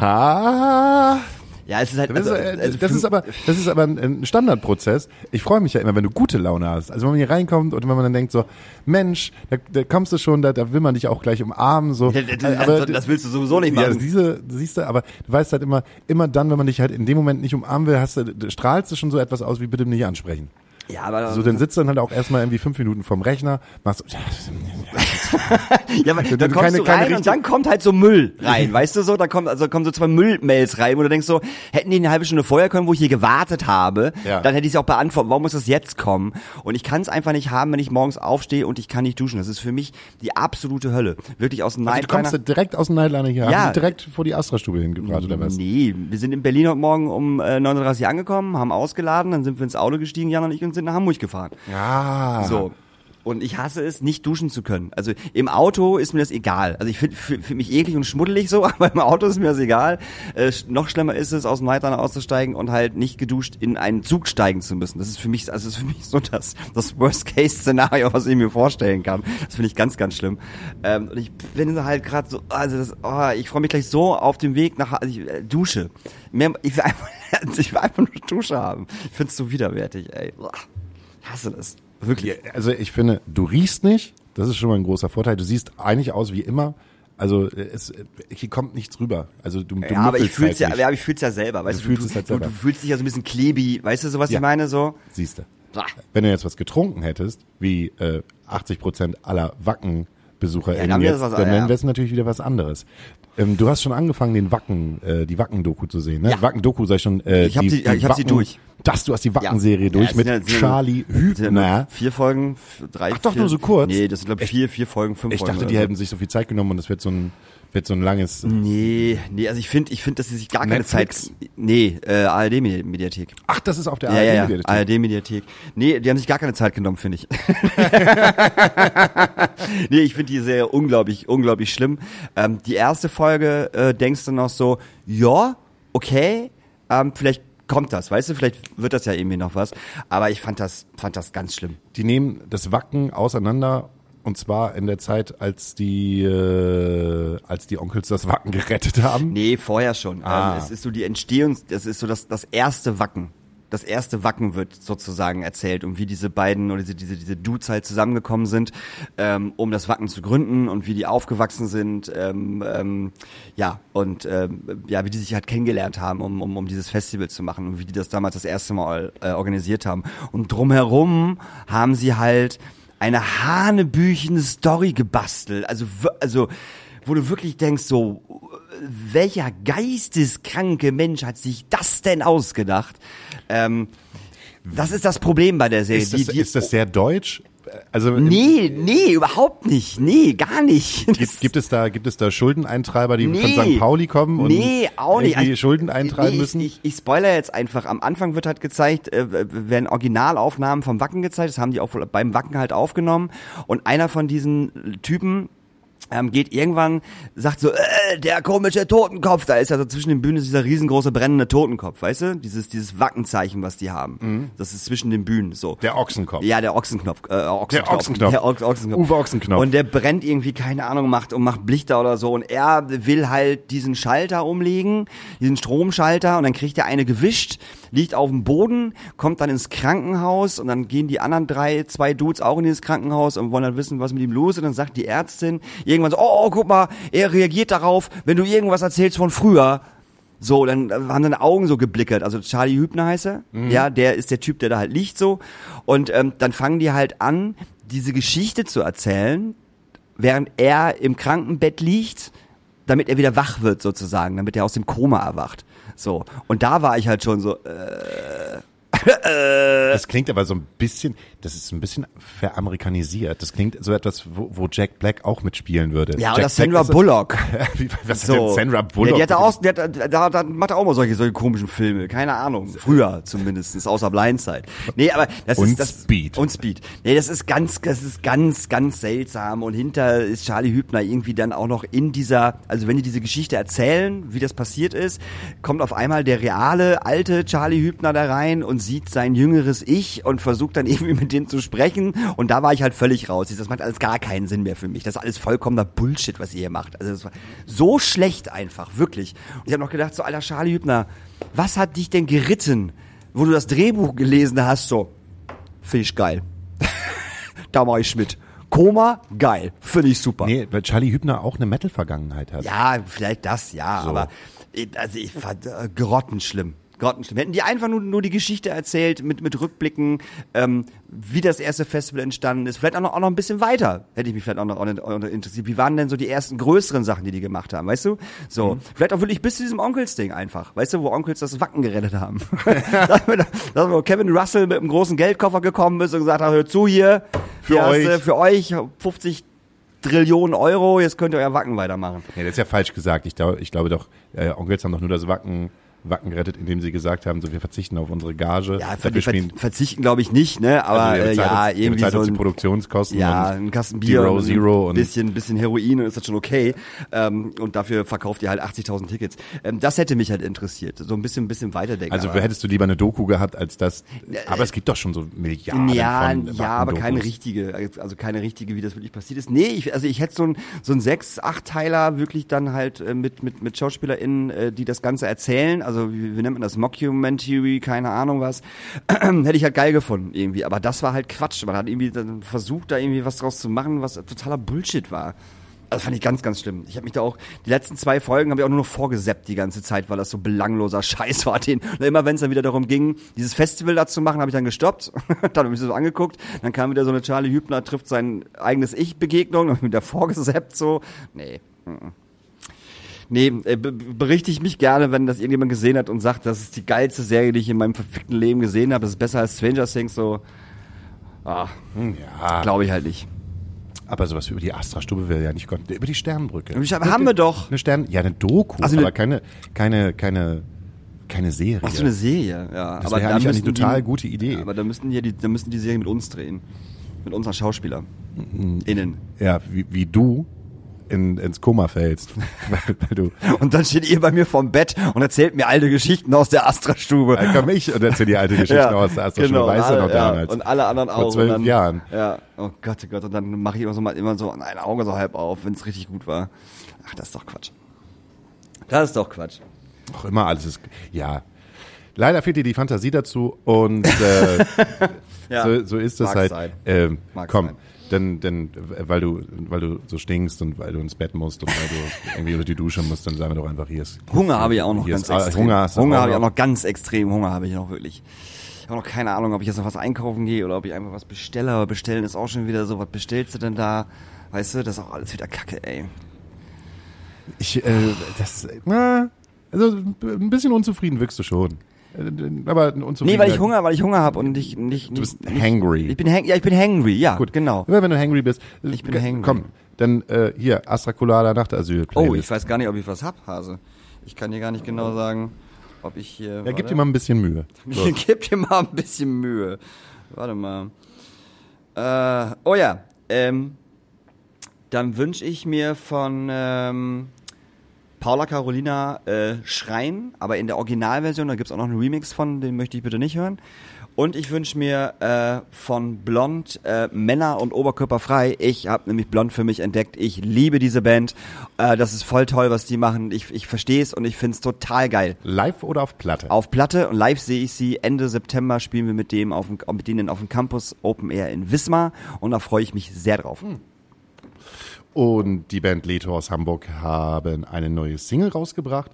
S2: Ha.
S1: Ja, es ist halt.
S2: Das,
S1: Also,
S2: ist, äh,
S1: also
S2: das ist aber, das ist aber ein, Standardprozess. Ich freue mich ja immer, wenn du gute Laune hast. Also wenn man hier reinkommt und wenn man dann denkt so, Mensch, da, da kommst du schon, da, da will man dich auch gleich umarmen, so.
S1: Ja, das,
S2: Äh,
S1: das, das willst du sowieso nicht
S2: ja,
S1: machen.
S2: diese, siehst du, aber du weißt halt immer, immer dann, wenn man dich halt in dem Moment nicht umarmen will, hast du, strahlst du schon so etwas aus, wie bitte nicht ansprechen.
S1: Ja, aber,
S2: So, dann sitzt dann halt auch erstmal irgendwie fünf Minuten vorm Rechner, machst so,
S1: ja, aber dann
S2: du
S1: kommst
S2: keine-
S1: du
S2: keine
S1: rein
S2: richtig-
S1: und dann kommt halt so Müll rein, weißt du so? Da kommt, also kommen so zwei Müllmails rein, wo du denkst so, hätten die eine halbe Stunde vorher können, wo ich hier gewartet habe,
S2: Ja.
S1: dann hätte ich es auch beantwortet. Warum muss das jetzt kommen? Und ich kann es einfach nicht haben, wenn ich morgens aufstehe und ich kann nicht duschen. Das ist für mich die absolute Hölle. Wirklich aus dem
S2: also du kommst
S1: Nightliner.
S2: direkt aus dem Nightliner hier,
S1: Ja.
S2: haben direkt vor die Astra-Stube hingebracht, oder was?
S1: Nee, wir sind in Berlin heute Morgen um äh, 9.30 Uhr angekommen, haben ausgeladen, dann sind wir ins Auto gestiegen, Jan und ich, und sind nach Hamburg gefahren.
S2: Ja.
S1: So. Und ich hasse es, nicht duschen zu können. Also im Auto ist mir das egal. Also ich finde find mich eklig und schmuddelig so, aber im Auto ist mir das egal. Äh, noch schlimmer ist es, aus dem Nightliner auszusteigen und halt nicht geduscht in einen Zug steigen zu müssen. Das ist für mich, also das ist für mich so das, das Worst-Case-Szenario, was ich mir vorstellen kann. Das finde ich ganz, ganz schlimm. Ähm, und ich bin halt gerade so, also das, oh, ich freue mich gleich so auf dem Weg nach, also ich, äh, Dusche. Mehr, ich will einfach, ich will einfach nur Dusche haben. Ich finde es so widerwärtig, ey. Ich hasse das. Wirklich.
S2: Also ich finde, du riechst nicht, das ist schon mal ein großer Vorteil. Du siehst eigentlich aus wie immer. Also äh, es, äh, hier kommt nichts rüber. Also du, du
S1: Ja, aber ich fühl's
S2: halt
S1: ja, ja, aber ich fühl's ja selber, weißt
S2: Du
S1: du,
S2: fühlst
S1: du,
S2: es halt selber.
S1: du fühlst dich ja so ein bisschen klebig, weißt du, so was
S2: Ja.
S1: ich meine, so?
S2: Siehst du. Wenn du jetzt was getrunken hättest, wie äh, 80 Prozent aller Wacken-Besucher
S1: Ja, dann
S2: jetzt,
S1: was-
S2: dann
S1: ja.
S2: wäre es natürlich wieder was anderes. Ähm, du hast schon angefangen, den Wacken, äh, die Wacken-Doku zu sehen, ne?
S1: Ja.
S2: Wacken-Doku sei schon. Äh,
S1: Ich hab
S2: die,
S1: sie- ja, ich hab sie durch.
S2: Das, du hast die Wacken-Serie
S1: Ja,
S2: durch
S1: es
S2: mit
S1: ja- ja-
S2: Charlie
S1: ja
S2: Hübner.
S1: Vier Folgen, drei,
S2: Ach doch,
S1: vier,
S2: nur so kurz?
S1: Nee, das sind glaube ich vier, vier Folgen, fünf
S2: Ich
S1: Folgen.
S2: dachte,
S1: oder
S2: die
S1: so.
S2: hätten sich so viel Zeit genommen und das wird so ein, wird so ein langes.
S1: Nee, nee, also ich finde, ich finde, dass sie sich gar keine
S2: Netflix?
S1: Zeit. Nee, äh, ARD-Mediathek.
S2: Ach, das ist auf der
S1: Ja, ja, ja,
S2: ARD-Mediathek.
S1: ARD-Mediathek. Nee, die haben sich gar keine Zeit genommen, finde ich. nee, ich finde die Serie unglaublich, unglaublich schlimm. Ähm, die erste Folge äh, denkst du noch so, ja, okay, ähm, vielleicht kommt das, weißt du, vielleicht wird das ja irgendwie noch was. Aber ich fand das, fand das ganz schlimm.
S2: Die nehmen das Wacken auseinander und zwar in der Zeit, als die, äh, als die Onkels das Wacken gerettet haben.
S1: Nee, vorher schon.
S2: Ah.
S1: Ähm, es ist so die Entstehung, das ist so das, das erste Wacken. Das erste Wacken wird sozusagen erzählt und wie diese beiden oder diese, diese, diese Dudes halt zusammengekommen sind, ähm, um das Wacken zu gründen und wie die aufgewachsen sind, ähm, ähm, ja, und ähm, ja, wie die sich halt kennengelernt haben, um, um, um dieses Festival zu machen und wie die das damals das erste Mal äh, organisiert haben. Und drumherum haben sie halt eine hanebüchene Story gebastelt. Also, also, wo du wirklich denkst, so, welcher geisteskranke Mensch hat sich das denn ausgedacht? Ähm, das ist das Problem bei der Serie.
S2: Ist das,
S1: die, die,
S2: ist das sehr deutsch? Also
S1: nee, nee, überhaupt nicht. Nee, gar nicht.
S2: Gibt, gibt es da gibt es da Schuldeneintreiber, die von
S1: Nee.
S2: St. Pauli kommen und
S1: Nee, auch nicht.
S2: irgendwie
S1: Also,
S2: Schulden eintreiben
S1: nee,
S2: müssen?
S1: Ich, ich, ich spoiler jetzt einfach. Am Anfang wird halt gezeigt, äh, werden Originalaufnahmen vom Wacken gezeigt. Das haben die auch beim Wacken halt aufgenommen. Und einer von diesen Typen ähm, geht irgendwann, sagt so, äh, der komische Totenkopf, da ist also zwischen den Bühnen dieser riesengroße brennende Totenkopf, weißt du? Dieses, dieses Wackenzeichen, was die haben. Das ist zwischen den Bühnen, so.
S2: Mhm. Der Ochsenkopf.
S1: Ja, der Ochsenknopf. Äh, Ochsenknopf.
S2: Ochsenknopf.
S1: Der Ochs Ochsenknopf.
S2: Uwe Ochsenknopf.
S1: Und der brennt irgendwie, keine Ahnung, macht und macht Lichter oder so. Und er will halt diesen Schalter umlegen, diesen Stromschalter, und dann kriegt er eine gewischt, liegt auf dem Boden, kommt dann ins Krankenhaus und dann gehen die anderen drei, zwei Dudes auch in dieses Krankenhaus und wollen dann wissen, was mit ihm los ist. Und dann sagt die Ärztin irgendwann so, oh, oh guck mal, er reagiert darauf, wenn du irgendwas erzählst von früher. So, dann haben seine Augen so geblickert. Also Charlie Hübner heißt er. Ja, der ist der Typ, der da halt liegt so. Und ähm, dann fangen die halt an, diese Geschichte zu erzählen, während er im Krankenbett liegt, damit er wieder wach wird sozusagen, damit er aus dem Koma erwacht. So. Und da war ich halt schon so, äh,
S2: Das klingt aber so ein bisschen, das ist ein bisschen veramerikanisiert. Das klingt so etwas, wo, wo Jack Black auch mitspielen würde.
S1: Ja,
S2: Jack
S1: oder Sandra
S2: ist-
S1: Bullock.
S2: Wie, was
S1: So.
S2: denn Sandra Bullock?
S1: Ja, die hat da auch, die hat, da, da macht er auch mal solche, solche komischen Filme. Keine Ahnung. Früher zumindest, außer Blindside. Nee, aber das
S2: Und
S1: ist das.
S2: Speed.
S1: Und Speed. Nee, das ist ganz, das ist ganz, ganz seltsam. Und hinter ist Charlie Hübner irgendwie dann auch noch in dieser, also wenn die diese Geschichte erzählen, wie das passiert ist, kommt auf einmal der reale, alte Charlie Hübner da rein und sieht sein jüngeres Ich und versucht dann irgendwie mit dem zu sprechen. Und da war ich halt völlig raus. Das macht alles gar keinen Sinn mehr für mich. Das ist alles vollkommener Bullshit, was ihr hier macht. Also das war so schlecht einfach, wirklich. Und ich habe noch gedacht, so alter Charlie Hübner, was hat dich denn geritten, wo du das Drehbuch gelesen hast, so, finde ich geil. da mach ich mit. Koma, geil. Finde ich super.
S2: Nee, weil Charlie Hübner auch eine Metal-Vergangenheit hat.
S1: Ja, vielleicht das, ja,
S2: So.
S1: aber ich- also ich fand äh, grottenschlimm. Grottenschlimm. Hätten die einfach nur, nur die Geschichte erzählt mit, mit Rückblicken, ähm, wie das erste Festival entstanden ist. Vielleicht auch noch, auch noch ein bisschen weiter. Hätte ich mich vielleicht auch noch, auch noch interessiert. Wie waren denn so die ersten größeren Sachen, die die gemacht haben, weißt du? So. Vielleicht auch wirklich bis zu diesem Onkels-Ding einfach. Weißt du, wo Onkels das Wacken gerettet haben. dass, wir- dass wir Kevin Russell mit einem großen Geldkoffer gekommen ist und gesagt hat, hör zu hier.
S2: Für
S1: hast
S2: euch.
S1: für euch 50 Trillionen Euro, jetzt könnt ihr euer Wacken weitermachen.
S2: Nee, das ist ja falsch gesagt. Ich, glaub, ich glaube doch, äh, Onkels haben doch nur das Wacken, Wacken gerettet, indem sie gesagt haben, so wir verzichten auf unsere Gage.
S1: Ja, ver ver verzichten glaube ich nicht, ne? Aber
S2: also ihr
S1: äh,
S2: bezahlt
S1: ja,
S2: uns,
S1: irgendwie
S2: bezahlt
S1: so ein,
S2: Produktionskosten
S1: ja, ein Kasten Bier
S2: Zero,
S1: und
S2: Zero
S1: ein
S2: und
S1: bisschen, bisschen Heroin und ist das schon okay. Ähm, und dafür verkauft ihr halt 80.000 Tickets. Ähm, das hätte mich halt interessiert. So ein bisschen, ein bisschen weiterdenken.
S2: also
S1: aber-
S2: hättest du lieber eine Doku gehabt als das. Aber es gibt doch schon so Milliarden
S1: ja,
S2: von
S1: ja, aber keine richtige, also keine richtige, wie das wirklich passiert ist. Nee, ich, also ich hätte so ein so ein sechs, acht Teiler wirklich dann halt äh, mit mit mit SchauspielerInnen, äh, die das Ganze erzählen. Also wie, wie nennt man das? Mockumentary, keine Ahnung was. hätte ich halt geil gefunden irgendwie. Aber das war halt Quatsch. Man hat irgendwie versucht, da irgendwie was draus zu machen, was totaler Bullshit war. Das fand ich ganz, ganz schlimm. Ich habe mich da auch, die letzten zwei Folgen habe ich auch nur noch vorgeseppt die ganze Zeit, weil das so belangloser Scheiß war. Den, und immer wenn es dann wieder darum ging, dieses Festival da zu machen, habe ich dann gestoppt. dann habe ich so angeguckt. Dann kam wieder so eine Charlie Hübner, trifft sein eigenes Ich-Begegnung, dann hab ich wieder vorgeseppt so. Nee. Nee, äh, be- berichte ich mich gerne, wenn das irgendjemand gesehen hat und sagt, das ist die geilste Serie, die ich in meinem verfickten Leben gesehen habe. Das ist besser als Stranger Things, so. Ah,
S2: Hm, Ja,
S1: glaube ich halt nicht.
S2: aber sowas wie über die Astra-Stube wäre ja nicht Gott. Über die Sternbrücke.
S1: Aber haben wir doch.
S2: Eine Stern, ja, eine Doku,
S1: Also eine-
S2: aber keine, keine, keine, keine Serie.
S1: Ach so eine Serie, ja.
S2: Das
S1: aber
S2: wäre
S1: da
S2: eigentlich eine total
S1: die,
S2: gute Idee.
S1: Ja, aber da müssten die, die, da müssten die Serien mit uns drehen. Mit unseren Schauspielern.
S2: Mhm.
S1: Innen.
S2: ja, wie, wie du in, ins Koma fällst. weil, weil du,
S1: Und dann steht ihr bei mir vorm Bett und erzählt mir alte Geschichten aus der Astra-Stube.
S2: dann komm ich und erzähl die alte Geschichte aus der Astra-Schule.
S1: genau,
S2: weißt du noch
S1: ja,
S2: damals?
S1: Und alle anderen
S2: Vor
S1: auch.
S2: zwölf
S1: und dann,
S2: Jahren.
S1: Ja, oh Gott, oh Gott. Und dann mache ich immer so mal immer so ein Auge so halb auf, wenn es richtig gut war. Ach, das ist doch Quatsch. Das ist doch Quatsch.
S2: Auch immer alles ist, ja. Leider fehlt dir die Fantasie dazu und äh,
S1: Ja,
S2: so, so ist es
S1: mag
S2: halt.
S1: sein.
S2: Ähm, komm,
S1: sein.
S2: Denn, denn, weil du, weil du so stinkst und weil du ins Bett musst und weil du irgendwie unter die Dusche musst, dann sagen wir doch einfach hier ist.
S1: Hunger habe ich auch noch ganz
S2: ist, ah,
S1: extrem.
S2: Hunger
S1: Hunger habe ich auch
S2: noch.
S1: noch ganz extrem. Hunger habe ich noch wirklich. Ich habe noch keine Ahnung, ob ich jetzt noch was einkaufen gehe oder ob ich einfach was bestelle. Aber bestellen ist auch schon wieder so. Was bestellst du denn da? Weißt du, das ist auch alles wieder Kacke, ey.
S2: Ich, äh, das, na, also ein bisschen unzufrieden wirkst du schon. Äh, Aber unzufrieden.
S1: Nee, weil ich Hunger, weil ich Hunger habe und ich nicht.
S2: Du bist
S1: nicht,
S2: hangry.
S1: Ich bin hang, ja, ich bin hangry. Ja,
S2: Gut,
S1: genau.
S2: Immer wenn du hangry bist.
S1: Ich bin hangry.
S2: Komm, dann äh, hier, Astra Colada Nachtasyl.
S1: Oh, ich weiß gar nicht, ob ich was hab, Hase. Ich kann dir gar nicht genau sagen, ob ich hier.
S2: Ja, gib dir mal ein bisschen Mühe. So.
S1: Gib dir mal ein bisschen Mühe. Warte mal. Äh, oh ja, ähm, dann wünsche ich mir von ähm, Paula Carolina äh, Schreien, aber in der Originalversion, da gibt's auch noch einen Remix von, den möchte ich bitte nicht hören. Und ich wünsche mir äh, von Blond äh, Männer und Oberkörper frei. Ich habe nämlich Blond für mich entdeckt. Ich liebe diese Band. Äh, das ist voll toll, was die machen. Ich, ich verstehe es und ich find's total geil
S2: Live oder auf Platte?
S1: auf Platte und live sehe ich sie. Ende September spielen wir mit dem auf dem, mit denen auf dem Campus Open Air in Wismar und da freue ich mich sehr drauf.
S2: Und die Band Leto aus Hamburg haben eine neue Single rausgebracht.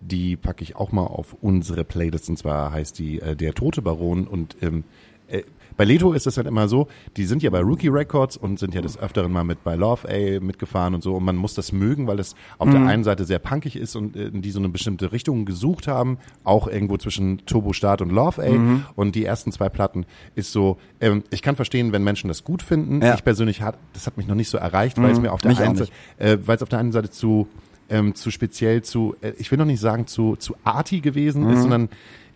S2: Die packe ich auch mal auf unsere Playlist. Und zwar heißt die äh, Der Tote Baron. Und ähm, äh, bei Leto ist es halt immer so, die sind ja bei Rookie Records und sind ja des Öfteren mal mit bei Love A mitgefahren und so. Und man muss das mögen, weil es auf der einen Seite sehr punkig ist und äh, die so eine bestimmte Richtung gesucht haben, auch irgendwo zwischen Turbo Start und Love A. Und die ersten zwei Platten ist so, ähm, ich kann verstehen, wenn Menschen das gut finden.
S1: Ja.
S2: Ich persönlich hat, das hat mich noch nicht so erreicht, weil es mir auf der
S1: Mich
S2: einen Seite, äh, weil es auf der einen Seite zu ähm, zu speziell zu, äh, ich will noch nicht sagen zu zu arty gewesen ist, sondern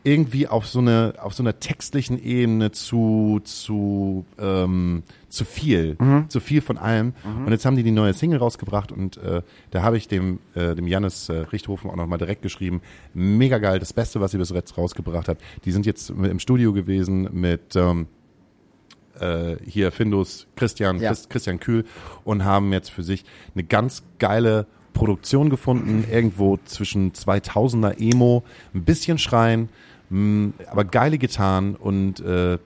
S2: irgendwie auf so eine auf so einer textlichen Ebene zu zu ähm, zu viel, zu viel von allem. Und jetzt haben die die neue Single rausgebracht und äh, da habe ich dem äh, dem Jannis äh, Richthofen auch noch mal direkt geschrieben, mega geil, das Beste, was sie bis jetzt rausgebracht hat. Die sind jetzt im Studio gewesen mit ähm, äh, hier Findus, Christian,
S1: Ja.
S2: Christ, Christian Kühl und haben jetzt für sich eine ganz geile Produktion gefunden, irgendwo zwischen 2000er Emo, ein bisschen Schreien, aber geile Gitarren und äh,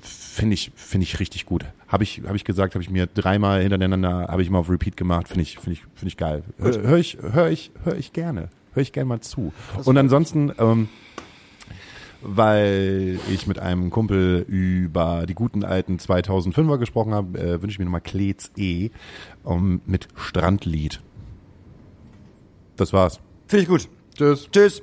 S2: finde ich finde ich richtig gut. Habe ich habe ich gesagt, habe ich mir dreimal hintereinander habe ich mal auf Repeat gemacht, finde ich finde ich finde ich geil. Hör, hör ich höre ich höre ich gerne. Höre ich gerne mal zu. Und ansonsten ähm, weil ich mit einem Kumpel über die guten alten 2005er gesprochen habe, äh, wünsche ich mir nochmal Klets E um, mit Strandlied. Das war's.
S1: Finde ich gut.
S2: Tschüss.
S1: Tschüss.